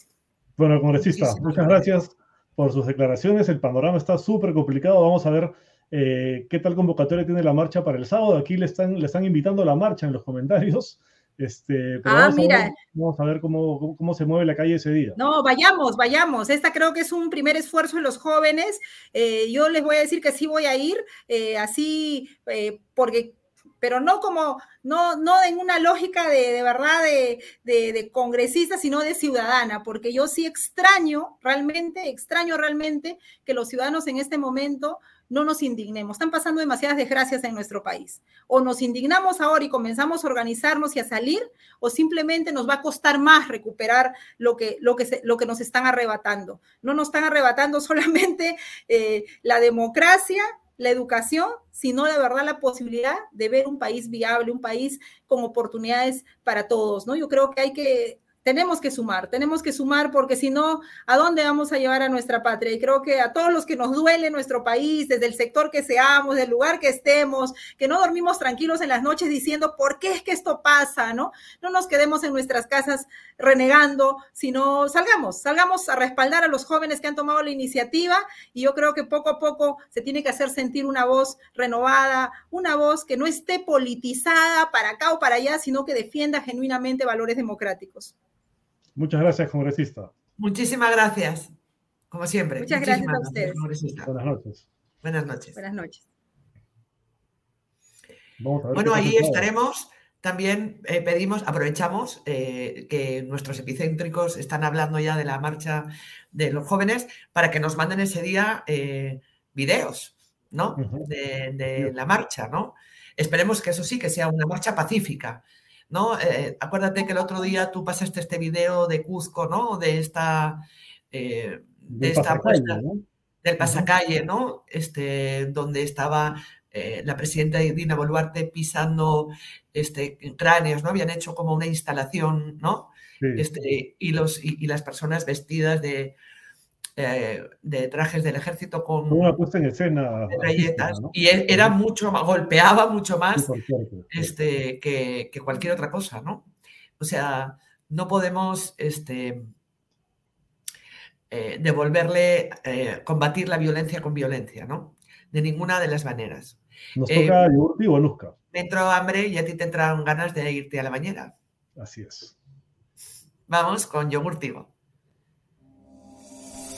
Bueno, congresista, muchas gracias por sus declaraciones. El panorama está súper complicado. Vamos a ver eh, qué tal convocatoria tiene la marcha para el sábado. Aquí le están, le están invitando a la marcha en los comentarios. [laughs] Este, pero ah, vamos, mira. A ver, vamos a ver cómo, cómo, se mueve la calle ese día. No, vayamos, vayamos. Esta creo que es un primer esfuerzo de los jóvenes. Eh, yo les voy a decir que sí voy a ir, eh, así, porque pero no como, no, no en una lógica de, de verdad de, de, congresista, sino de ciudadana, porque yo sí extraño realmente, extraño realmente que los ciudadanos en este momento no nos indignemos. Están pasando demasiadas desgracias en nuestro país. O nos indignamos ahora y comenzamos a organizarnos y a salir, o simplemente nos va a costar más recuperar lo que, lo que, lo que nos están arrebatando. No nos están arrebatando [laughs] solamente eh, la democracia, la educación, sino de verdad la posibilidad de ver un país viable, un país con oportunidades para todos, ¿no? Yo creo que hay que tenemos que sumar, tenemos que sumar porque si no, ¿a dónde vamos a llevar a nuestra patria? Y creo que a todos los que nos duele nuestro país, desde el sector que seamos, del lugar que estemos, que no dormimos tranquilos en las noches diciendo, ¿por qué es que esto pasa? ¿No? No nos quedemos en nuestras casas renegando, sino salgamos, salgamos a respaldar a los jóvenes que han tomado la iniciativa y yo creo que poco a poco se tiene que hacer sentir una voz renovada, una voz que no esté politizada para acá o para allá, sino que defienda genuinamente valores democráticos. Muchas gracias, congresista. Muchísimas gracias, como siempre. Muchas gracias a ustedes. Buenas noches. Buenas noches. Buenas noches. bueno, ahí estaremos. También eh, pedimos, aprovechamos eh, que nuestros epicéntricos están hablando ya de la marcha de los jóvenes para que nos manden ese día eh, videos, ¿no? de, de la marcha, ¿no? Esperemos que eso sí, que sea una marcha pacífica, ¿no? Eh, acuérdate que el otro día tú pasaste este video de Cuzco, ¿no? De esta, eh, de esta del pasacalle, ¿no? Este, donde estaba eh, la presidenta Dina Boluarte pisando este, cráneos, ¿no? Habían hecho como una instalación, ¿no? Este, y, los, y las personas vestidas de, eh, de trajes del ejército con una puesta en escena y era mucho más, golpeaba mucho más este, que, cualquier otra cosa, ¿no? O sea, no podemos este, eh, devolverle, eh, combatir la violencia con violencia, ¿no? De ninguna de las maneras. Nos toca Yogurti o Nusca. Me entró hambre y a ti te entraron ganas de irte a la bañera. Así es. Vamos con Yogurtigo.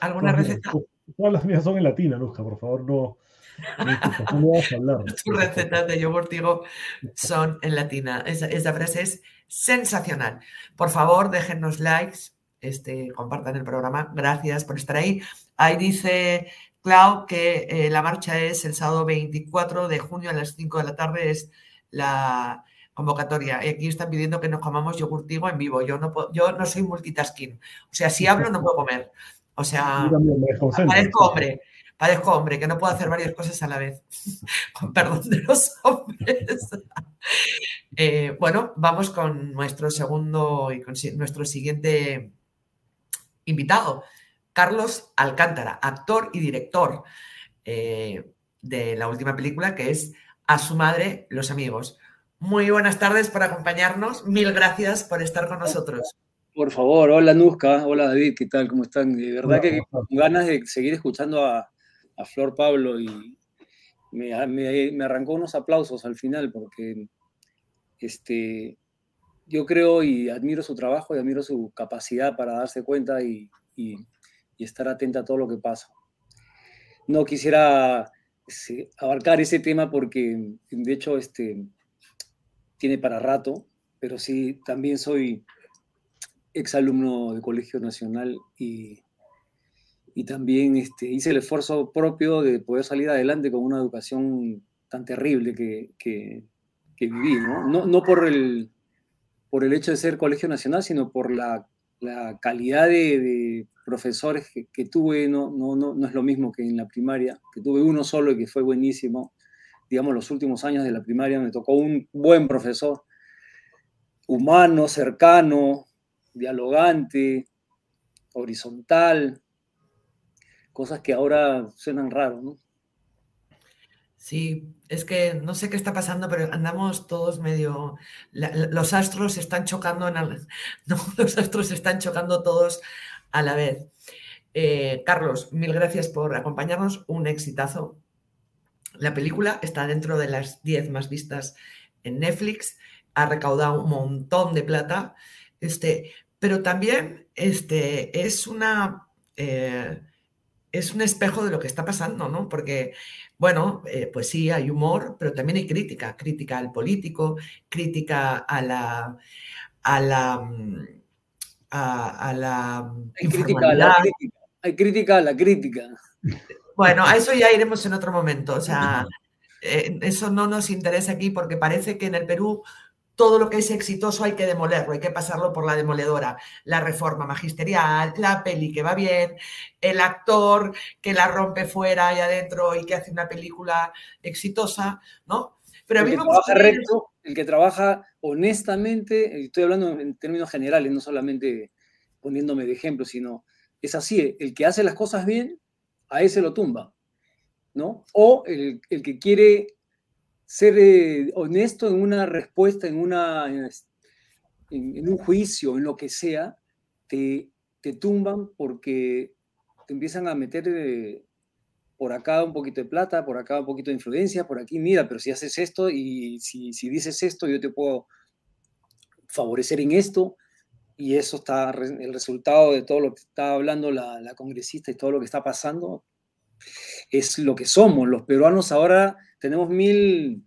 ¿Alguna receta? Todas las mías son en latina, Luzca, por favor, no. No vas a hablar. [laughs] Tus recetas de yogur digo son en latina. Esa, frase es sensacional. Por favor, déjennos likes, este, compartan el programa. Gracias por estar ahí. Ahí dice Clau que eh, la marcha es el sábado 24 de junio a las 5 de la tarde, es la convocatoria. Y aquí están pidiendo que nos comamos yogurtigo en vivo. Yo no, yo no soy multitasking. O sea, si hablo no puedo comer. O sea, parezco hombre, parezco hombre, que no puedo hacer varias cosas a la vez, [laughs] con perdón de los hombres. [laughs] Eh, bueno, vamos con nuestro segundo y con nuestro siguiente invitado, Carlos Alcántara, actor y director eh, de la última película que es A su madre, Los amigos. Muy buenas tardes por acompañarnos. Mil gracias por estar con nosotros. Por favor, hola Nusca, hola David, ¿qué tal? ¿Cómo están? De verdad que con ganas de seguir escuchando a, Flor Pablo y me, arrancó unos aplausos al final porque este, yo creo y admiro su trabajo y admiro su capacidad para darse cuenta y, estar atenta a todo lo que pasa. No quisiera este, abarcar ese tema porque de hecho este, tiene para rato, pero sí también soy exalumno de Colegio Nacional y, y también este, hice el esfuerzo propio de poder salir adelante con una educación tan terrible que, que, viví, ¿no? ¿no? por, el, por el hecho de ser Colegio Nacional, sino por la, la calidad de, profesores que, tuve, no, no, no, no es lo mismo que en la primaria, que tuve uno solo y que fue buenísimo. Digamos, los últimos años de la primaria me tocó un buen profesor, humano, cercano, dialogante, horizontal, cosas que ahora suenan raro, ¿no? Sí, es que no sé qué está pasando, pero andamos todos medio. los astros están chocando [laughs] los astros están chocando todos a la vez. Eh, Carlos, mil gracias por acompañarnos. Un exitazo. La película está dentro de las 10 más vistas en Netflix. Ha recaudado un montón de plata. Este, pero también este, es una. Eh, es un espejo de lo que está pasando, ¿no? Porque, bueno, eh, pues sí, hay humor, pero también hay crítica, crítica al político, crítica a la, a la, mm, a, la hay crítica a la crítica, hay crítica a la crítica. Bueno, a eso ya iremos en otro momento, o sea, [laughs] eh, eso no nos interesa aquí porque parece que en el Perú todo lo que es exitoso hay que demolerlo, hay que pasarlo por la demoledora. La reforma magisterial, la peli que va bien, el actor que la rompe fuera y adentro y que hace una película exitosa, ¿no? Pero a mí el que trabaja recto, el que trabaja honestamente, estoy hablando en términos generales, no solamente poniéndome de ejemplo, sino es así, el que hace las cosas bien, a ese lo tumba, ¿no? O el, el que quiere ser eh, honesto en una respuesta, en, una, en, un juicio, en lo que sea, te, te tumban porque te empiezan a meter eh, por acá un poquito de plata, por acá un poquito de influencia, por aquí, mira, pero si haces esto y si, si dices esto, yo te puedo favorecer en esto. Y eso está, el resultado de todo lo que está hablando la, la congresista y todo lo que está pasando, es lo que somos. Los peruanos ahora tenemos mil,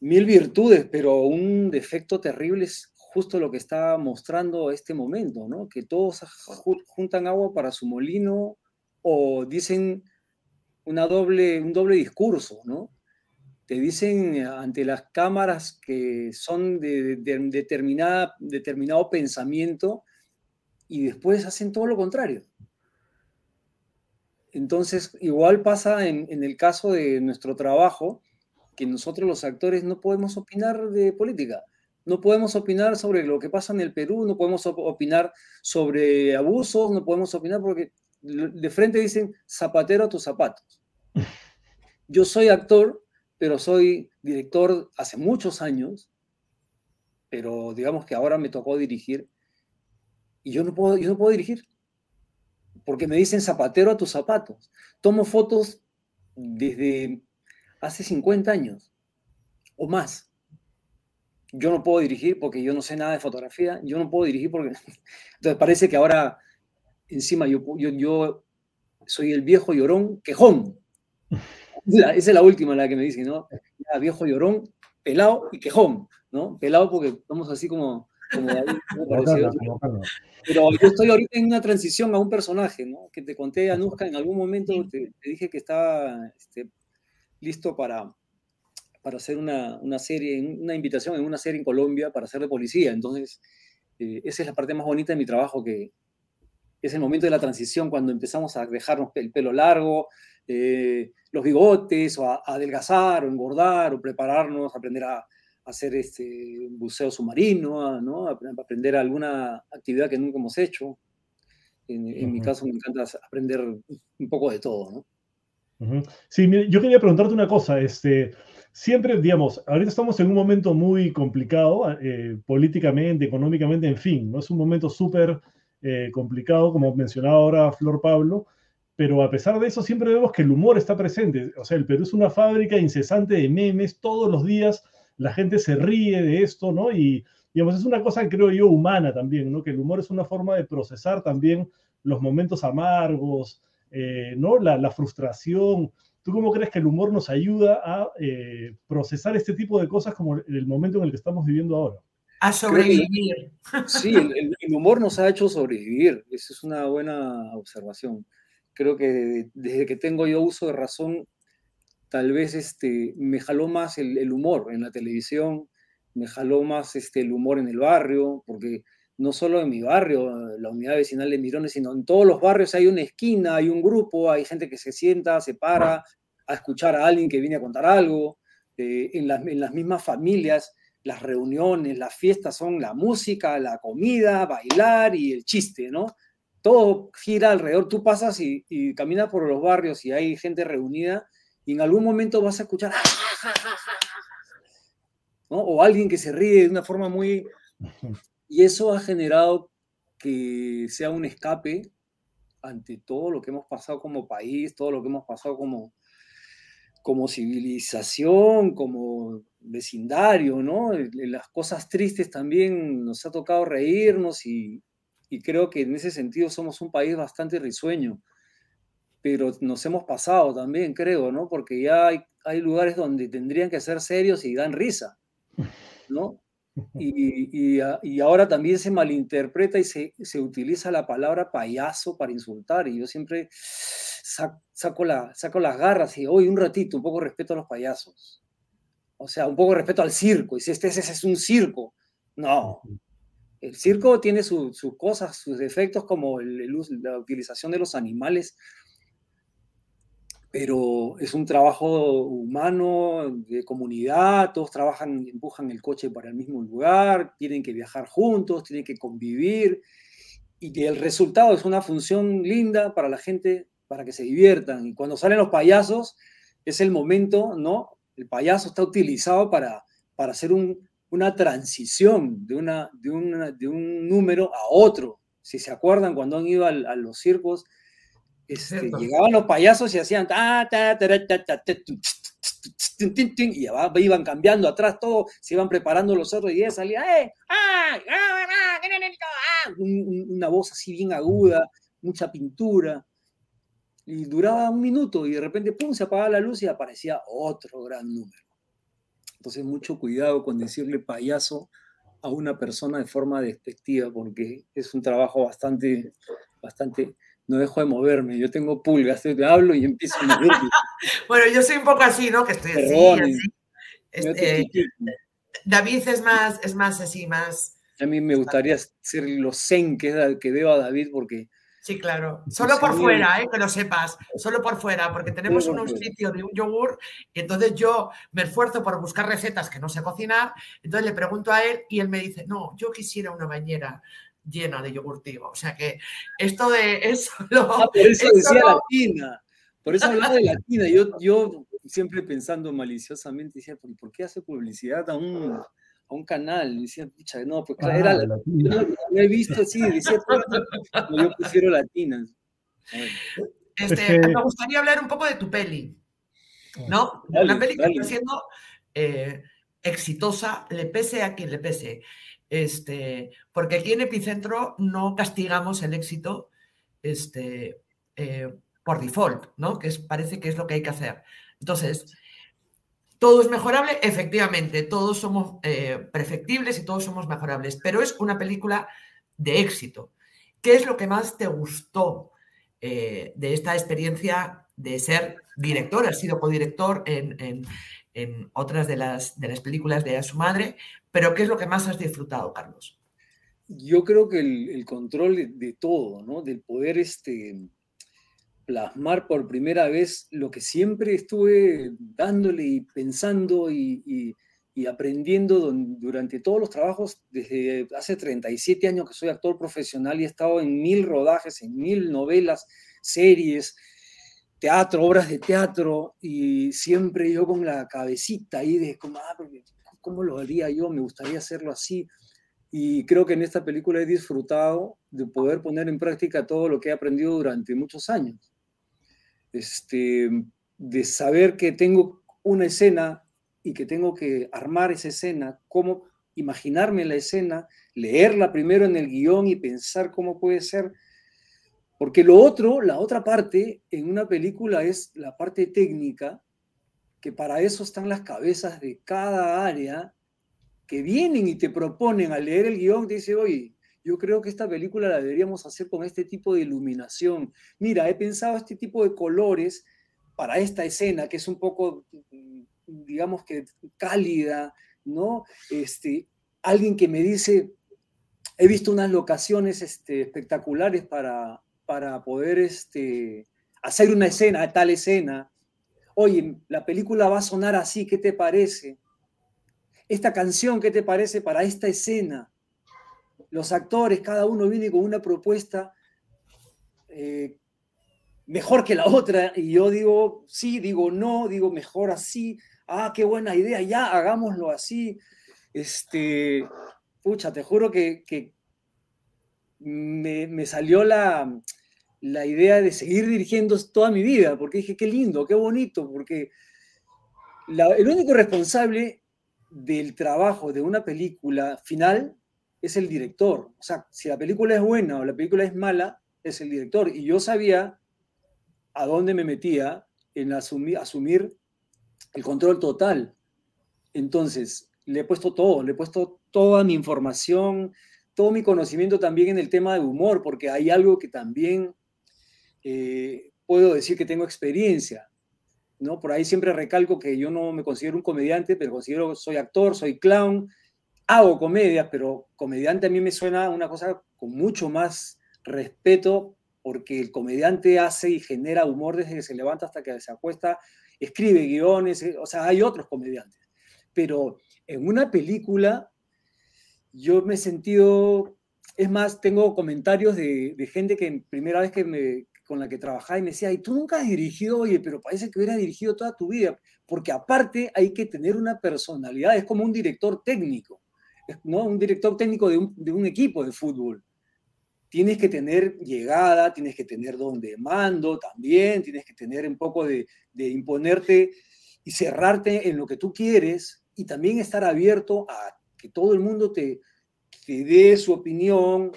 mil virtudes, pero un defecto terrible es justo lo que está mostrando este momento, ¿no? Que todos juntan agua para su molino o dicen una doble, un doble discurso, ¿no? Te dicen ante las cámaras que son de, determinada, determinado pensamiento y después hacen todo lo contrario. Entonces, igual pasa en, el caso de nuestro trabajo, que nosotros los actores no podemos opinar de política, no podemos opinar sobre lo que pasa en el Perú, no podemos opinar sobre abusos, no podemos opinar porque de frente dicen zapatero a tus zapatos. [laughs] Yo soy actor, pero soy director hace muchos años, pero digamos que ahora me tocó dirigir y yo no puedo, yo no puedo dirigir porque me dicen zapatero a tus zapatos. Tomo fotos desde hace 50 años o más. Yo no puedo dirigir porque yo no sé nada de fotografía, yo no puedo dirigir porque... [laughs] Entonces parece que ahora encima yo, yo, yo soy el viejo llorón quejón. [laughs] esa es la última la que me dicen, ¿no? viejo llorón, pelado y quejón, ¿no? Pelado porque estamos así como pero yo estoy ahorita en una transición a un personaje, ¿no? Que te conté, Anuska, en algún momento te, dije que estaba este, listo para, para hacer una, una, serie, una invitación en una serie en Colombia para ser de policía. Entonces, eh, esa es la parte más bonita de mi trabajo, que es el momento de la transición, cuando empezamos a dejarnos el pelo largo, eh, los bigotes, o a, adelgazar, o engordar, o prepararnos, aprender a, hacer este buceo submarino, ¿no? aprender alguna actividad que nunca hemos hecho. En, mi caso me encanta aprender un poco de todo, ¿no? Sí, yo quería preguntarte una cosa. Este, siempre, digamos, ahorita estamos en un momento muy complicado eh, políticamente, económicamente, en fin, ¿no? Es un momento súper eh, complicado, como mencionaba ahora Flor Pablo, pero a pesar de eso siempre vemos que el humor está presente. O sea, el Perú es una fábrica incesante de memes todos los días la gente se ríe de esto, ¿no? Y, digamos, es una cosa, creo yo, humana también, ¿no? Que el humor es una forma de procesar también los momentos amargos, eh, ¿no? La, frustración. ¿Tú cómo crees que el humor nos ayuda a eh, procesar este tipo de cosas como el momento en el que estamos viviendo ahora? A sobrevivir. sí, el, humor nos ha hecho sobrevivir. Esa es una buena observación. Creo que desde que tengo yo uso de razón, tal vez este, me jaló más el, humor en la televisión, me jaló más este, el humor en el barrio, porque no solo en mi barrio, la unidad vecinal de Mirones, sino en todos los barrios hay una esquina, hay un grupo, hay gente que se sienta, se para a escuchar a alguien que viene a contar algo. Eh, en, las, en, las, mismas familias, las reuniones, las fiestas son la música, la comida, bailar y el chiste, ¿no? Todo gira alrededor. Tú pasas y, y caminas por los barrios y hay gente reunida y en algún momento vas a escuchar, o alguien que se ríe de una forma muy... [laughs] Y eso ha generado que sea un escape ante todo lo que hemos pasado como país, todo lo que hemos pasado como, como civilización, como vecindario, ¿no? Las cosas tristes también nos ha tocado reírnos y, y creo que en ese sentido somos un país bastante risueño, pero nos hemos pasado también, creo, ¿no? Porque ya hay, hay lugares donde tendrían que ser serios y dan risa, ¿no? [laughs] Y, y, ahora también se malinterpreta y se, se, utiliza la palabra payaso para insultar. Y yo siempre saco, la, saco las garras y, hoy un ratito, un poco respeto a los payasos. O sea, un poco respeto al circo. Y si este, ese es un circo. No. El circo tiene sus cosas, sus defectos, como el, la utilización de los animales pero es un trabajo humano, de comunidad, todos trabajan, empujan el coche para el mismo lugar, tienen que viajar juntos, tienen que convivir, y el resultado es una función linda para la gente, para que se diviertan. Y cuando salen los payasos, es el momento, ¿no? El payaso está utilizado para, para hacer una transición de, una, de, de, un número a otro. Si se acuerdan, cuando han ido a los circos, este, llegaban los payasos y hacían y iban cambiando atrás todo, se iban preparando los otros y ya salía ¡eh! una voz así bien aguda, mucha pintura. Y duraba un minuto y de repente ¡pum! se apagaba la luz y aparecía otro gran número. Entonces mucho cuidado con decirle payaso a una persona de forma despectiva porque es un trabajo bastante, bastante no dejo de moverme. Yo tengo pulgas, te hablo y empiezo a moverme. [laughs] bueno, yo soy un poco así, ¿no? Que estoy así, este, David es más, es más así, más... A mí me gustaría ser lo zen que, que veo a David porque... Sí, claro. Solo por fuera, ¿eh? que lo sepas. Solo por fuera, porque tenemos un sitio de un yogur y entonces yo me esfuerzo por buscar recetas que no sé cocinar. Entonces le pregunto a él y él me dice, no, yo quisiera una bañera llena de yogurtivo. O sea que esto de eso [laughs] ah, por eso, decía latina. Por eso hablaba de latina. Yo, yo siempre pensando maliciosamente, decía, ¿por qué hace publicidad a un, a un canal? Y decía, pucha, no, pues claro, era la, yo lo he visto así, decía, yo pusiera latina. Este, me gustaría hablar un poco de tu peli. ¿No? Una peli que está siendo eh, exitosa, le pese a quien le pese. Este, porque aquí en Epicentro no castigamos el éxito este, eh, por default, ¿no? Que parece que es lo que hay que hacer. Entonces, ¿todo es mejorable? Efectivamente, todos somos eh, perfectibles y todos somos mejorables, pero es una película de éxito. ¿Qué es lo que más te gustó eh, de esta experiencia de ser director? Has sido codirector en, en otras de las, de las películas de A su madre, pero ¿qué es lo que más has disfrutado, Carlos? Yo creo que el, control de, todo, ¿no? Del poder este, plasmar por primera vez lo que siempre estuve dándole y pensando y, aprendiendo durante todos los trabajos, desde hace 37 años que soy actor profesional y he estado en mil rodajes, en mil novelas, series, teatro, obras de teatro, y siempre yo con la cabecita ahí de como, ah, ¿cómo lo haría yo? Me gustaría hacerlo así. Y creo que en esta película he disfrutado de poder poner en práctica todo lo que he aprendido durante muchos años. Este, de saber que tengo una escena y que tengo que armar esa escena, cómo imaginarme la escena, leerla primero en el guion y pensar cómo puede ser porque lo otro, la otra parte en una película es la parte técnica, que para eso están las cabezas de cada área que vienen y te proponen al leer el guion, te dice, oye, yo creo que esta película la deberíamos hacer con este tipo de iluminación. Mira, he pensado este tipo de colores para esta escena, que es un poco, digamos que cálida, ¿no? Este, alguien que me dice, he visto unas locaciones este, espectaculares para, para poder este, hacer una escena, tal escena. Oye, la película va a sonar así, ¿qué te parece? Esta canción, ¿qué te parece para esta escena? Los actores, cada uno viene con una propuesta. Eh, mejor que la otra. Y yo digo, sí, digo, no, digo, mejor así. Ah, qué buena idea, ya, hagámoslo así. Este, pucha, te juro que, me, salió la, la idea de seguir dirigiendo toda mi vida, porque dije, qué lindo, qué bonito, porque el único responsable del trabajo de una película final es el director. O sea, si la película es buena o la película es mala, es el director. Y yo sabía a dónde me metía en asumir, el control total. Entonces, le he puesto todo, le he puesto toda mi información, todo mi conocimiento también en el tema de humor, porque hay algo que también eh, puedo decir que tengo experiencia. ¿no? Por ahí siempre recalco que yo no me considero un comediante, pero considero soy actor, soy clown, hago comedias, pero comediante a mí me suena una cosa con mucho más respeto, porque el comediante hace y genera humor desde que se levanta hasta que se acuesta, escribe guiones, eh, o sea, hay otros comediantes. Pero en una película yo me he sentido, es más, tengo comentarios de, de gente que primera vez que me, con la que trabajaba y me decía, y tú nunca has dirigido, oye, pero parece que hubieras dirigido toda tu vida, porque aparte hay que tener una personalidad, es como un director técnico, ¿no? Un director técnico de un, de un equipo de fútbol. Tienes que tener llegada, tienes que tener don de mando también, tienes que tener un poco de, de imponerte y cerrarte en lo que tú quieres y también estar abierto a que todo el mundo te, te dé su opinión,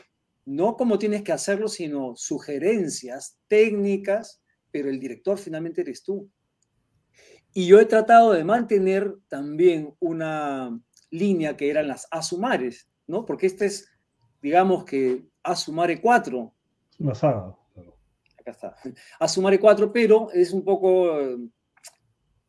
no como tienes que hacerlo, sino sugerencias técnicas, pero el director finalmente eres tú. Y yo he tratado de mantener también una línea que eran las asumares, ¿no? Porque este es, digamos que Asumare 4. Una saga. Acá está. Asumare 4, pero es un poco eh,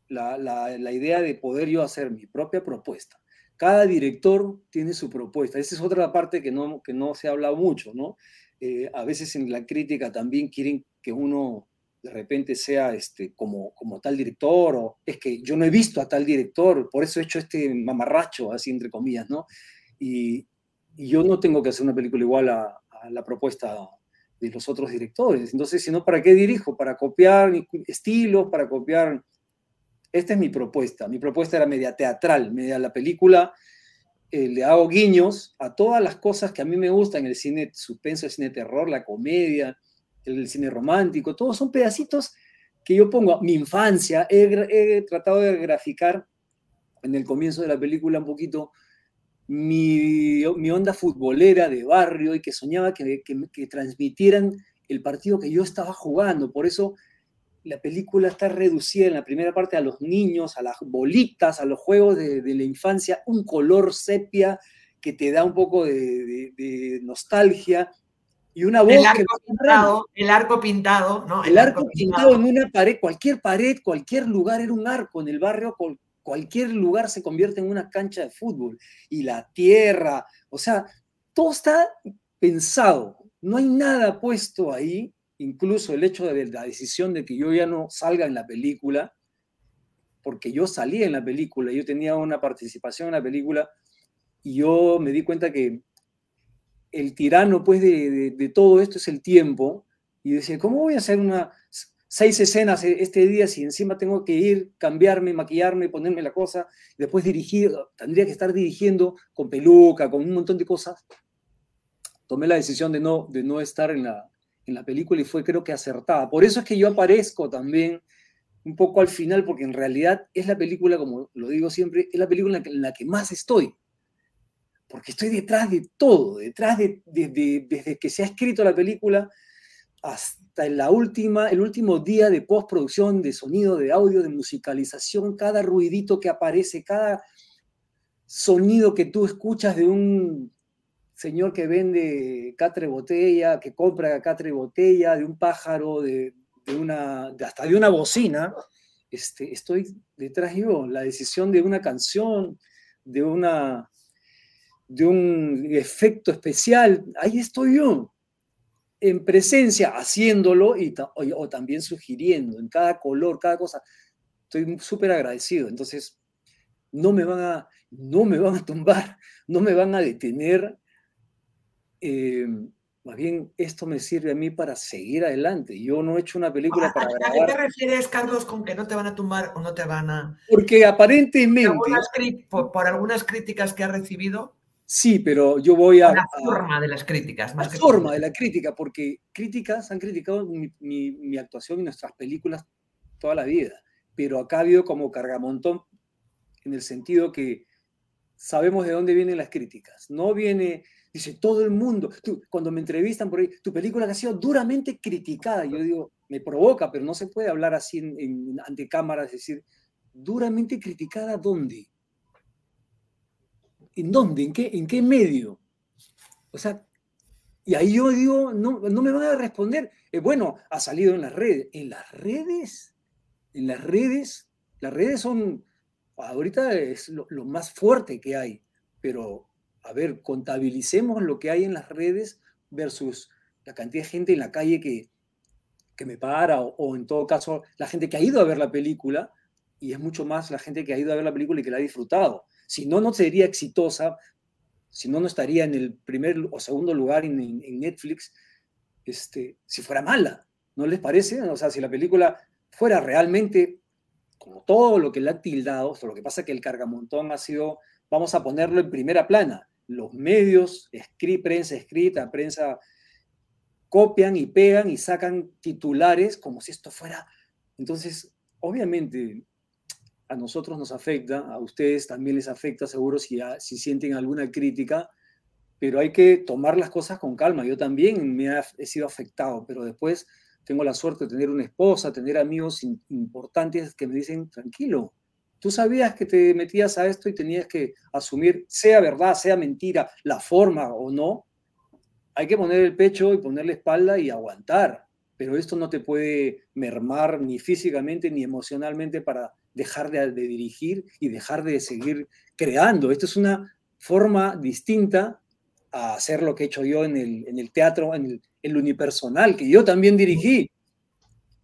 la, la idea de poder yo hacer mi propia propuesta cada director tiene su propuesta. Esa es otra parte que no, que no se ha hablado mucho, ¿no? Eh, a veces en la crítica también quieren que uno de repente sea este, como, como tal director, o es que yo no he visto a tal director, por eso he hecho este mamarracho, así entre comillas, ¿no? Y, yo no tengo que hacer una película igual a, a, la propuesta de los otros directores. Entonces, si no, ¿para qué dirijo? Para copiar estilos, para copiar esta es mi propuesta. Mi propuesta era media teatral, media la película. Eh, le hago guiños a todas las cosas que a mí me gustan, el cine suspenso, el cine terror, la comedia, el, cine romántico, todos son pedacitos que yo pongo. Mi infancia, he, tratado de graficar en el comienzo de la película un poquito mi, onda futbolera de barrio y que soñaba que, que transmitieran el partido que yo estaba jugando. Por eso la película está reducida en la primera parte a los niños, a las bolitas, a los juegos de, la infancia, un color sepia que te da un poco de, nostalgia y una voz el arco pintado, el arco pintado, ¿no? El, arco, pintado, en una pared, cualquier pared, cualquier lugar era un arco. En el barrio, cualquier lugar se convierte en una cancha de fútbol. Y la tierra, o sea, todo está pensado, no hay nada puesto ahí incluso el hecho de la decisión de que yo ya no salga en la película, porque yo salí en la película, yo tenía una participación en la película, y yo me di cuenta que el tirano pues de, todo esto es el tiempo, y decía, ¿cómo voy a hacer una seis escenas este día si encima tengo que ir, cambiarme, maquillarme, ponerme la cosa, después dirigir, tendría que estar dirigiendo con peluca, con un montón de cosas? Tomé la decisión de no, de no estar en la, en la película y fue creo que acertada. Por eso es que yo aparezco también un poco al final, porque en realidad es la película, como lo digo siempre, es la película en la que, más estoy. Porque estoy detrás de todo, detrás de, desde que se ha escrito la película hasta la última, el último día de postproducción, de sonido, de audio, de musicalización, cada ruidito que aparece, cada sonido que tú escuchas de un señor que vende catre botella, que compra catre botella, de un pájaro, de, una, hasta de una bocina, este, estoy detrás yo, la decisión de una canción, de, una, de un efecto especial, ahí estoy yo, en presencia, haciéndolo y, o, también sugiriendo en cada color, cada cosa. Estoy súper agradecido. Entonces, no me van a, no me van a tumbar, no me van a detener eh, más bien esto me sirve a mí para seguir adelante. Yo no he hecho una película para ¿A, qué te refieres, Carlos, con que no te van a tumbar o no te van a...? Porque aparentemente... Por algunas, críticas que ha recibido... Sí, pero yo voy a... La forma de las críticas. Más la forma de la crítica, porque críticas han criticado mi, mi actuación y nuestras películas toda la vida. Pero acá ha habido como cargamontón en el sentido que sabemos de dónde vienen las críticas. No viene Dice, todo el mundo, tú, cuando me entrevistan por ahí, tu película ha sido duramente criticada. Yo digo, me provoca, pero no se puede hablar así en, ante cámaras, decir, duramente criticada, ¿dónde? ¿En dónde? ¿En qué, en qué medio? O sea, y ahí yo digo, no, no me van a responder. Eh, bueno, ha salido en las redes. ¿En las redes? En las redes, las redes son, ahorita es lo más fuerte que hay, pero a ver, contabilicemos lo que hay en las redes versus la cantidad de gente en la calle que, que me para o, en todo caso la gente que ha ido a ver la película y es mucho más la gente que ha ido a ver la película y que la ha disfrutado. Si no, no sería exitosa, si no, no estaría en el primer o segundo lugar en, Netflix, este, si fuera mala. ¿No les parece? O sea, si la película fuera realmente como todo lo que le ha tildado, lo que pasa es que el cargamontón ha sido, vamos a ponerlo en primera plana, los medios, prensa escrita, prensa, copian y pegan y sacan titulares como si esto fuera. Entonces, obviamente, a nosotros nos afecta, a ustedes también les afecta, seguro si, si sienten alguna crítica, pero hay que tomar las cosas con calma. Yo también me he sido afectado, pero después tengo la suerte de tener una esposa, tener amigos importantes que me dicen, tranquilo, Tú sabías que te metías a esto y tenías que asumir, sea verdad, sea mentira, la forma o no. Hay que poner el pecho y poner la espalda y aguantar. Pero esto no te puede mermar ni físicamente ni emocionalmente para dejar de, dirigir y dejar de seguir creando. Esto es una forma distinta a hacer lo que he hecho yo en el, teatro, en el, unipersonal, que yo también dirigí.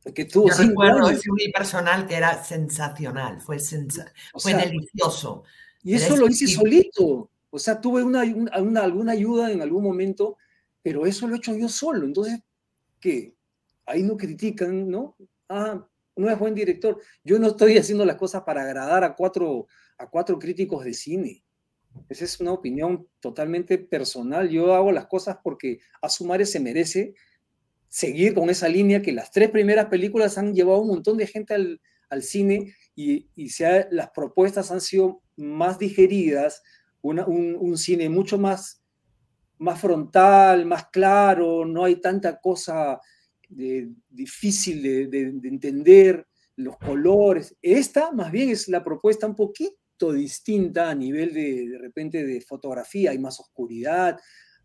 Porque tú Yo recuerdo ese unipersonal que era sensacional, fue, fue delicioso. Y eso lo hice solito. O sea, tuve una, alguna ayuda en algún momento, pero eso lo he hecho yo solo. Entonces, ¿qué? Ahí no critican, ¿no? Ah, no es buen director. Yo no estoy haciendo las cosas para agradar a cuatro, a cuatro críticos de cine. Esa es una opinión totalmente personal. Yo hago las cosas porque Asumare se merece seguir con esa línea que las tres primeras películas han llevado un montón de gente al, cine y, y las propuestas han sido más digeridas, un, cine mucho más, más frontal, más claro, no hay tanta cosa difícil de, entender, los colores. Esta más bien es la propuesta un poquito distinta a nivel de, de repente de fotografía, hay más oscuridad,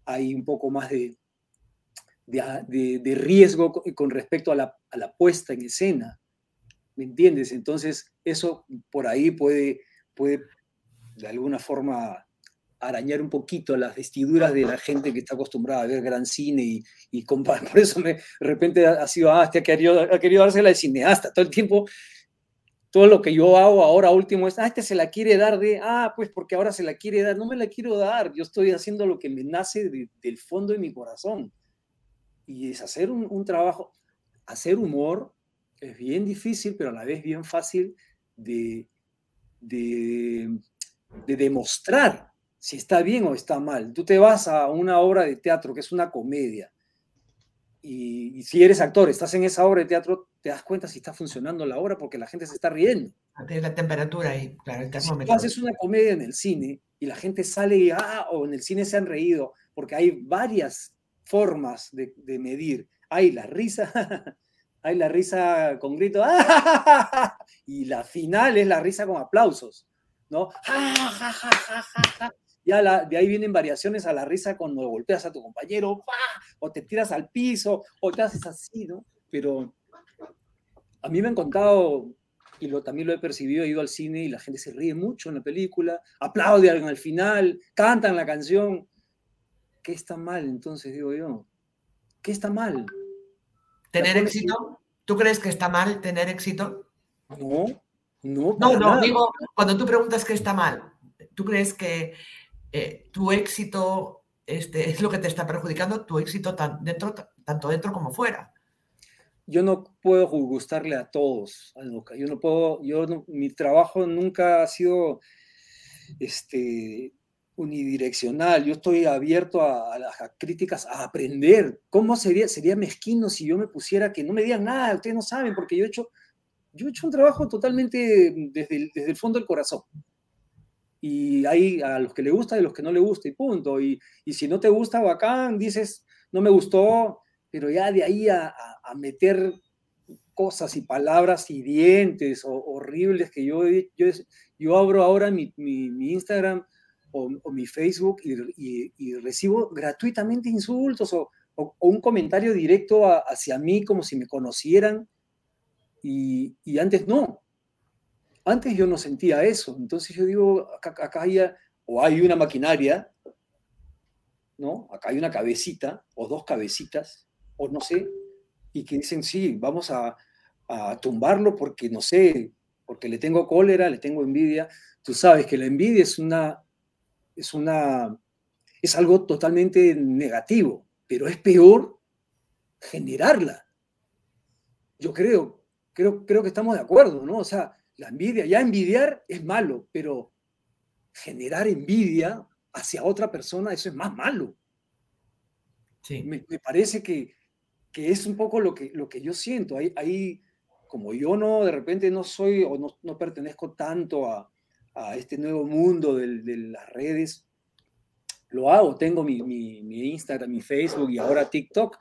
hay un poco más de, de, riesgo con respecto a la, puesta en escena. ¿Me entiendes? Entonces, eso por ahí puede, puede de alguna forma arañar un poquito las vestiduras de la gente que está acostumbrada a ver gran cine y, y [laughs] por eso me, de repente ha sido, ah, este ha querido, ha querido dársela de cineasta todo el tiempo. Todo lo que yo hago ahora último es, ah, este se la quiere dar de, ah, pues porque ahora se la quiere dar, no me la quiero dar, yo estoy haciendo lo que me nace del fondo de mi corazón y es hacer un, trabajo, hacer humor es bien difícil, pero a la vez bien fácil de, de, demostrar si está bien o está mal. Tú te vas a una obra de teatro que es una comedia y, si eres actor, estás en esa obra de teatro, te das cuenta si está funcionando la obra porque la gente se está riendo. Tienes la temperatura ahí, claro. Si tú haces una comedia en el cine y la gente sale y, ah, o en el cine se han reído, porque hay varias formas de, medir. Hay la risa, [laughs] hay la risa con grito, [laughs] y la final es la risa con aplausos, ¿no? [laughs] Ya de ahí vienen variaciones a la risa cuando golpeas a tu compañero, o te tiras al piso, o te haces así, ¿no? Pero a mí me han contado, y lo, también lo he percibido, he ido al cine y la gente se ríe mucho en la película, aplauden al final, cantan la canción, ¿qué está mal entonces, digo yo? ¿Qué está mal? ¿Tener éxito? ¿Tú crees que está mal tener éxito? No, no. No, no, digo, cuando tú preguntas qué está mal, ¿tú crees que eh, tu éxito este, es lo que te está perjudicando tu éxito dentro, tanto dentro como fuera. Yo no puedo gustarle a todos, Yo no puedo, yo mi trabajo nunca ha sido este, unidireccional. Yo estoy abierto a, las críticas, a aprender. ¿Cómo sería, sería mezquino si yo me pusiera que no me digan nada? Ustedes no saben, porque yo he hecho, yo he hecho un trabajo totalmente desde el, desde el fondo del corazón. Y hay a los que le gusta y a los que no le gusta, y punto. Y, y si no te gusta, bacán, dices, no me gustó, pero ya de ahí a, a, meter cosas y palabras y dientes o, horribles que yo, yo, yo abro ahora mi, mi, mi Instagram o, mi Facebook y, y, recibo gratuitamente insultos o, o un comentario directo hacia mí como si me conocieran y, y, antes no. Antes yo no sentía eso. Entonces yo digo, acá, acá hay, o hay una maquinaria, ¿no? Acá hay una cabecita o dos cabecitas, o no sé, y que dicen, sí, vamos a, a tumbarlo porque, no sé, porque le tengo cólera, le tengo envidia. Tú sabes que la envidia es una es una, es algo totalmente negativo, pero es peor generarla. Yo creo, creo, creo que estamos de acuerdo, ¿no? O sea, la envidia, ya envidiar es malo, pero generar envidia hacia otra persona, eso es más malo. Sí. Me, parece que, que, es un poco lo que, lo que yo siento. Ahí, ahí, como yo no, de repente no soy o no, no pertenezco tanto a, a este nuevo mundo de, de las redes, lo hago, tengo mi, mi, mi, Instagram, mi Facebook y ahora TikTok.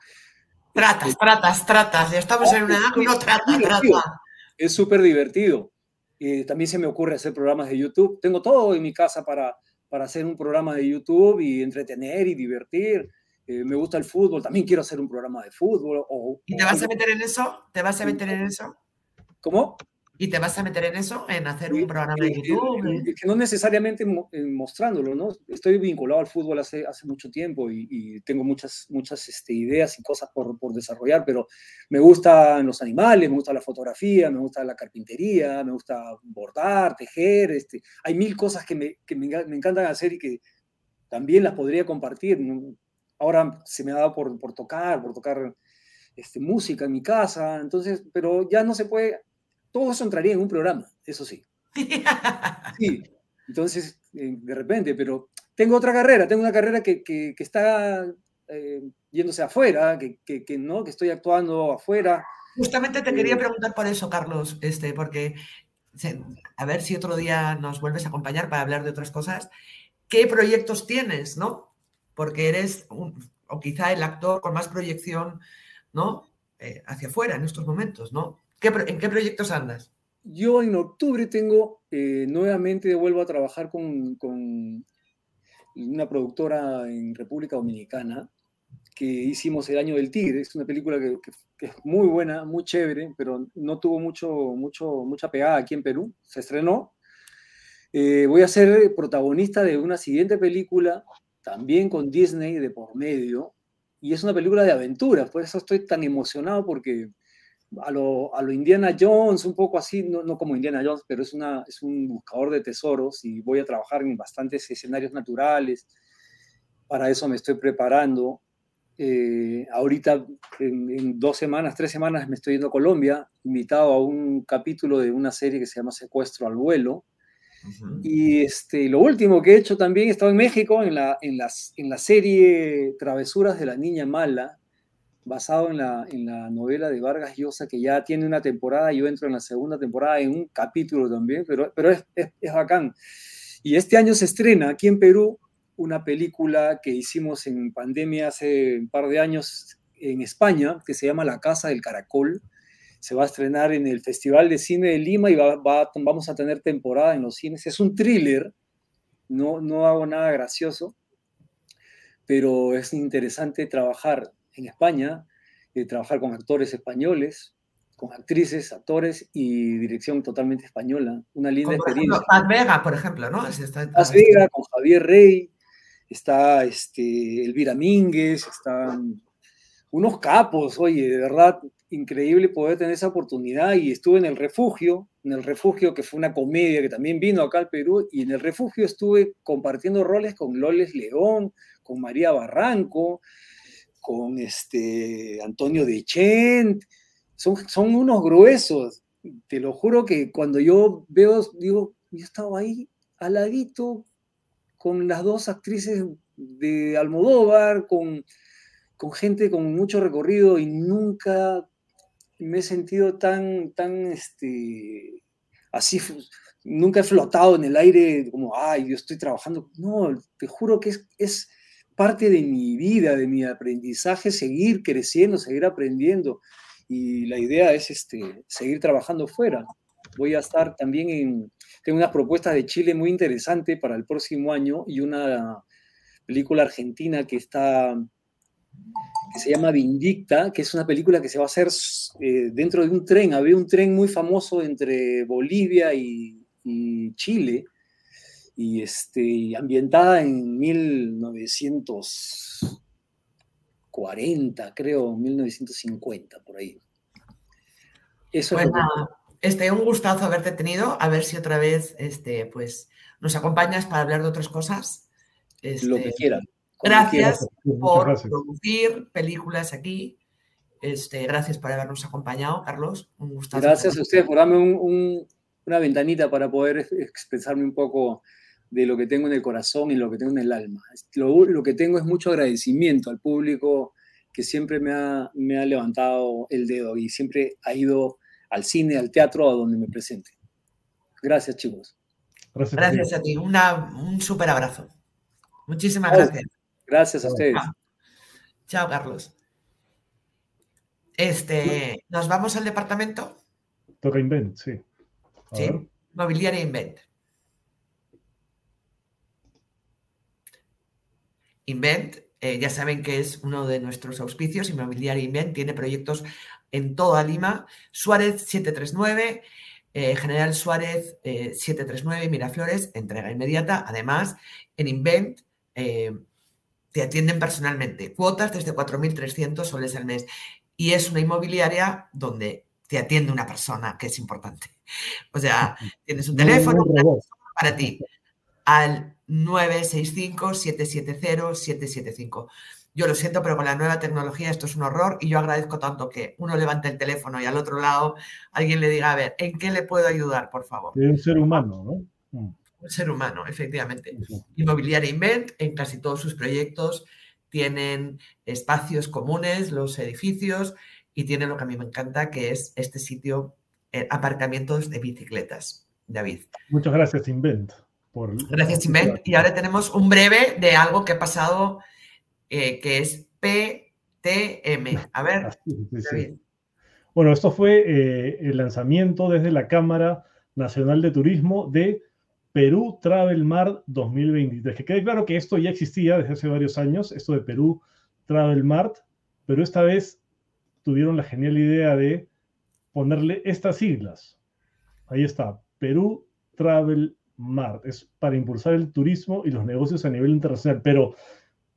Tratas, este, tratas, tratas, ya estamos en una edad que uno trata, trata. Es súper divertido. y también se me ocurre hacer programas de YouTube. Tengo todo en mi casa para, para hacer un programa de YouTube y entretener y divertir. Eh, me gusta el fútbol, también quiero hacer un programa de fútbol. O, ¿Y te vas a meter en eso? ¿Te vas a meter en eso? ¿Cómo? ¿Y te vas a meter en eso? ¿En hacer un programa de YouTube? Que no necesariamente mostrándolo, ¿no? Estoy vinculado al fútbol hace, hace mucho tiempo y, tengo muchas, muchas este, ideas y cosas por, por, desarrollar, pero me gustan los animales, me gusta la fotografía, me gusta la carpintería, me gusta bordar, tejer, este, hay mil cosas que me, que me, me encantan hacer y que también las podría compartir. Ahora se me ha dado por, por tocar, por tocar este, música en mi casa, entonces, pero ya no se puede todo eso entraría en un programa, eso sí. [laughs] Sí, entonces, eh, de repente, pero tengo otra carrera, tengo una carrera que, que, está eh, yéndose afuera, que, que, no, que estoy actuando afuera. Justamente te quería eh, preguntar por eso, Carlos, este, porque a ver si otro día nos vuelves a acompañar para hablar de otras cosas. ¿Qué proyectos tienes, no? Porque eres, o quizá el actor con más proyección, ¿no? hacia afuera en estos momentos, ¿no? ¿En qué proyectos andas? Yo en octubre tengo, eh, nuevamente vuelvo a trabajar con, con, una productora en República Dominicana que hicimos El Año del Tigre. Es una película que, es muy buena, muy chévere, pero no tuvo mucho, mucho, mucha pegada aquí en Perú. Se estrenó. Eh, voy a ser protagonista de una siguiente película, también con Disney de por medio, y es una película de aventuras. Por eso estoy tan emocionado porque a lo, a lo, Indiana Jones, un poco así, no, no, como Indiana Jones, pero es, una, es un buscador de tesoros y voy a trabajar en bastantes escenarios naturales. Para eso me estoy preparando. Eh, ahorita, en, dos semanas, tres semanas, me estoy yendo a Colombia, invitado a un capítulo de una serie que se llama Secuestro al vuelo. Y este, lo último que he hecho también, he estado en México en la, en, las, en la serie Travesuras de la Niña Mala, basado en la, en la novela de Vargas Llosa, que ya tiene una temporada, yo entro en la segunda temporada en un capítulo también, pero, pero es, es, es bacán. Y este año se estrena aquí en Perú una película que hicimos en pandemia hace un par de años en España, que se llama La Casa del Caracol. Se va a estrenar en el Festival de Cine de Lima y va, va, vamos a tener temporada en los cines. Es un thriller, no, no hago nada gracioso, pero es interesante trabajar en España, eh, trabajar con actores españoles, con actrices, actores y dirección totalmente española. Una linda experiencia. Paz Vega, por ejemplo, ¿no? Paz Vega, con Javier Rey, está este, Elvira Mínguez, están unos capos, oye, de verdad, increíble poder tener esa oportunidad y estuve en el refugio, en el refugio que fue una comedia que también vino acá al Perú y en el refugio estuve compartiendo roles con Loles León, con María Barranco, con este Antonio Dechent, son, son unos gruesos. Te lo juro que cuando yo veo, digo, yo estaba ahí al ladito con las dos actrices de Almodóvar, con, con gente con mucho recorrido y nunca me he sentido tan, tan, este, así, nunca he flotado en el aire como, ay, yo estoy trabajando. No, te juro que es, es parte de mi vida, de mi aprendizaje, seguir creciendo, seguir aprendiendo. Y la idea es este, seguir trabajando fuera. Voy a estar también en, tengo unas propuestas de Chile muy interesantes para el próximo año y una película argentina que está que se llama Vindicta, que es una película que se va a hacer eh, dentro de un tren. Había un tren muy famoso entre Bolivia y, Chile, y este, ambientada en 1940, creo, 1950, por ahí. Eso es este, un gustazo haberte tenido. A ver si otra vez este, pues, nos acompañas para hablar de otras cosas. lo que este, quieran. Gracias por producir películas aquí. Este, gracias por habernos acompañado, Carlos. Un gustazo. Gracias a ustedes por darme una ventanita para poder expresarme un poco de lo que tengo en el corazón y lo que tengo en el alma. Lo, lo que tengo es mucho agradecimiento al público que siempre me ha, me ha levantado el dedo y siempre ha ido al cine, al teatro, a donde me presente. Gracias, chicos. Gracias, a ti. un súper abrazo. Muchísimas gracias. Gracias a ustedes. Chao. Carlos. Este, ¿nos vamos al departamento? Toca Invent, sí. sí, Mobiliaria Invent. Invent, eh, ya saben que es uno de nuestros auspicios. Inmobiliaria Invent tiene proyectos en toda Lima. Suárez 739, eh, General Suárez 739, eh, Miraflores, entrega inmediata. Además, en Invent eh, te atienden personalmente. Cuotas desde 4.300 soles al mes. Y es una inmobiliaria donde te atiende una persona, que es importante. O sea, [laughs] tienes un teléfono para ti al 965-770-775. Yo lo siento, pero con la nueva tecnología esto es un horror y yo agradezco tanto que uno levante el teléfono y al otro lado alguien le diga, a ver, ¿en qué le puedo ayudar, por favor? Es un ser humano, ¿no? Mm. Un ser humano, efectivamente. Inmobiliaria Invent, en casi todos sus proyectos, tienen espacios comunes, los edificios, y tienen lo que a mí me encanta, que es este sitio, eh, aparcamientos de bicicletas. David. Muchas gracias, Invent. Por... Gracias. Y ahora tenemos un breve de algo que ha pasado eh, que es PTM. A ver. Bueno, esto fue eh, el lanzamiento desde la Cámara Nacional de Turismo de Perú Travel Mart 2023. Que quede claro que esto ya existía desde hace varios años, esto de Perú Travel Mart, pero esta vez tuvieron la genial idea de ponerle estas siglas. Ahí está, Perú Travel Mart. Es para impulsar el turismo y los negocios a nivel internacional, pero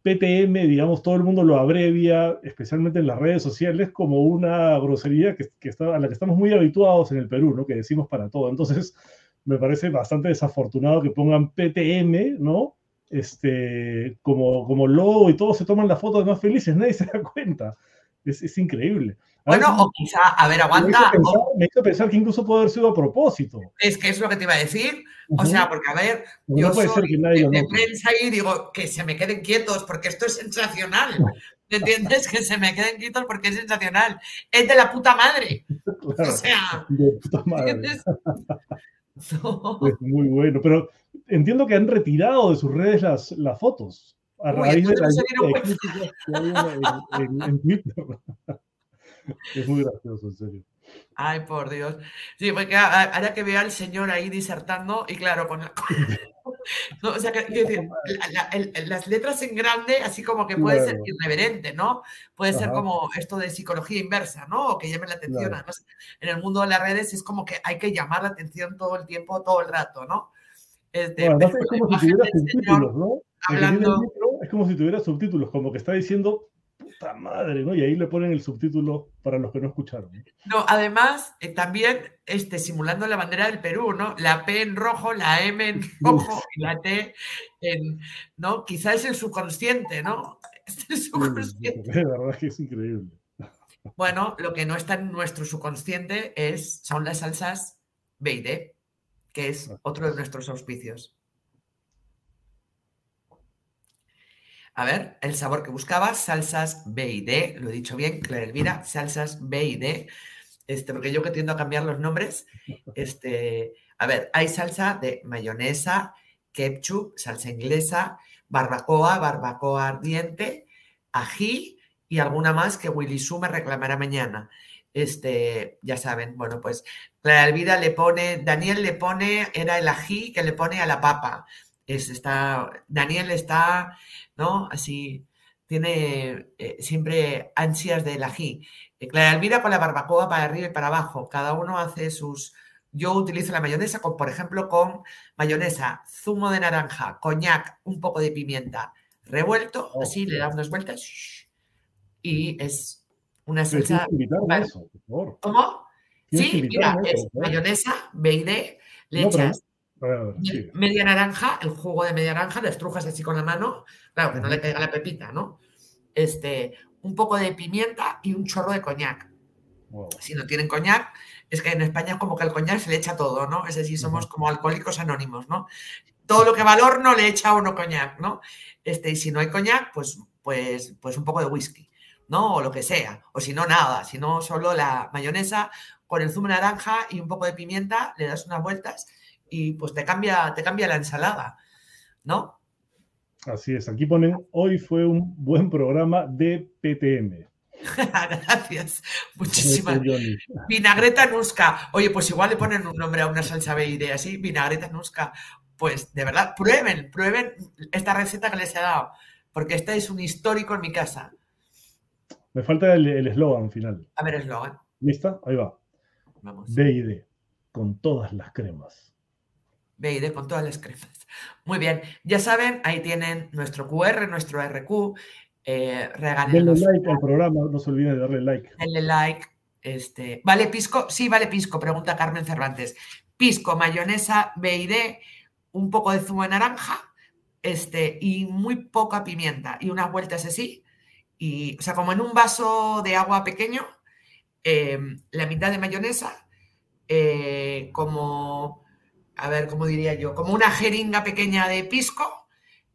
PTM, digamos, todo el mundo lo abrevia, especialmente en las redes sociales, como una grosería que, está, a la que estamos muy habituados en el Perú, ¿no? Que decimos para todo. Entonces, me parece bastante desafortunado que pongan PTM, ¿no? Este, como, como logo y todos se toman la foto de más felices, [laughs] nadie se da cuenta. Es, es increíble. Bueno, o quizá, a ver, aguanta. Me hizo, pensar, que incluso puede haber sido a propósito. Es que es lo que te iba a decir. O sea, porque a ver, yo soy de, prensa y digo que se me queden quietos porque esto es sensacional. ¿Me entiendes? Que se me queden quietos porque es sensacional. Es de la puta madre. [laughs] o sea. De puta madre. Es [laughs] muy bueno, pero entiendo que han retirado de sus redes las, las fotos a raíz de la en, en Twitter. [laughs] [laughs] Es muy gracioso, en serio. Ay, por Dios. Sí, porque ahora que veo al señor ahí disertando, y claro, con [laughs] o sea, que, decir, las letras en grande, así como que puede ser irreverente, ¿no? Puede ser como esto de psicología inversa, ¿no? O que llame la atención. en el mundo de las redes es como que hay que llamar la atención todo el tiempo, todo el rato, ¿no? Este, es como si tuviera subtítulos, ¿no? Hablando... es como si tuviera subtítulos, como que está diciendo puta madre, ¿no? Y ahí le ponen el subtítulo para los que no escucharon. No, además, eh, también este, simulando la bandera del Perú, ¿no? La P en rojo, la M en rojo y la T en, ¿no? Quizás es el subconsciente, ¿no? [laughs] Es el subconsciente. de verdad que es increíble. Bueno, lo que no está en nuestro subconsciente es, son las salsas B y D, que es otro de nuestros auspicios. A ver, el sabor que buscaba, salsas B y D, lo he dicho bien, Clara Elvira, salsas B y D, este, porque yo que tiendo a cambiar los nombres, este, a ver, hay salsa de mayonesa, ketchup, salsa inglesa, barbacoa, barbacoa ardiente, ají y alguna más que Willy Su me reclamará mañana. Este, ya saben, bueno, pues Clara Elvira le pone, Daniel le pone, era el ají que le pone a la papa. Es, está, Daniel está ¿no? Así tiene eh, siempre ansias del ají. Eh, Clara Elvira con la barbacoa para arriba y para abajo. Cada uno hace sus... Yo utilizo la mayonesa, con, por ejemplo, con mayonesa, zumo de naranja, coñac, un poco de pimienta, revuelto, oh, así le da unas vueltas y es una salsa. ¿Cómo? Sí, mira, es mayonesa, B le echas Media naranja, el jugo de media naranja, le estrujas así con la mano, claro, que no le caiga la pepita, ¿no? Este, un poco de pimienta y un chorro de coñac. Si no tienen coñac, es que en España como que al coñac se le echa todo, ¿no? Es decir, somos como alcohólicos anónimos, ¿no? Todo lo que va al horno le echa uno coñac, ¿no? Este, y si no hay coñac, pues, pues, pues un poco de whisky, ¿no? O lo que sea. O si no, nada. Si no, solo la mayonesa con el zumo de naranja y un poco de pimienta, le das unas vueltas y pues te cambia, te cambia la ensalada, ¿no? Así es, aquí ponen, hoy fue un buen programa de PTM. [laughs] Gracias, muchísimas Vinagreta Nusca. Oye, pues igual le ponen un nombre a una salsa BID así, Vinagreta Nusca. Pues de verdad, prueben, prueben esta receta que les he dado, porque este es un histórico en mi casa. Me falta el eslogan final. A ver, eslogan. ¿Lista? Ahí va. Vamos. Con todas las cremas. BID con todas las cremas. Muy bien, ya saben, ahí tienen nuestro QR, nuestro RQ. Eh, Denle like al programa, no se olviden de darle like. Denle like. Este, ¿Vale pisco? Sí, vale pisco, pregunta Carmen Cervantes. Pisco, mayonesa, BID, un poco de zumo de naranja este, y muy poca pimienta y unas vueltas así. Y, o sea, como en un vaso de agua pequeño, eh, la mitad de mayonesa, eh, como a ver, ¿cómo diría yo? Como una jeringa pequeña de pisco,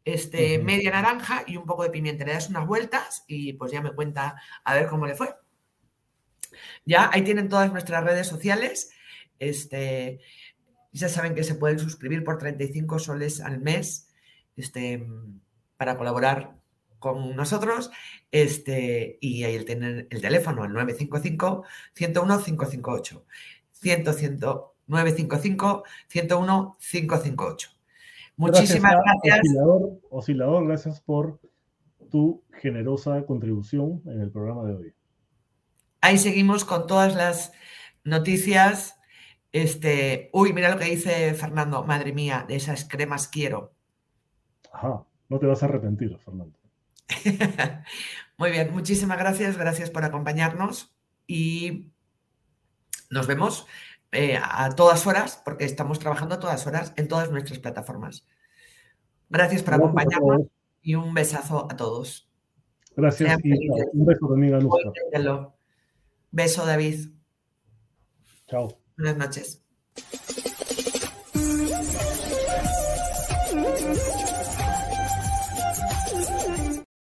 este, media naranja y un poco de pimienta. Le das unas vueltas y pues ya me cuenta a ver cómo le fue. Ya ahí tienen todas nuestras redes sociales. Este, ya saben que se pueden suscribir por 35 soles al mes este, para colaborar con nosotros. Este, y ahí tienen el teléfono, el 955 101 558. 100, 100 955-101-558. Muchísimas gracias. Oscilador, Oscilador, gracias por tu generosa contribución en el programa de hoy. Ahí seguimos con todas las noticias. Este, uy, mira lo que dice Fernando, madre mía, de esas cremas quiero. Ajá, no te vas a arrepentir, Fernando. [laughs] Muy bien, muchísimas gracias, gracias por acompañarnos y nos vemos eh, a todas horas, porque estamos trabajando a todas horas en todas nuestras plataformas. Gracias por acompañarnos y un besazo a todos. Gracias y un beso también a Beso, David. Chao. Buenas noches.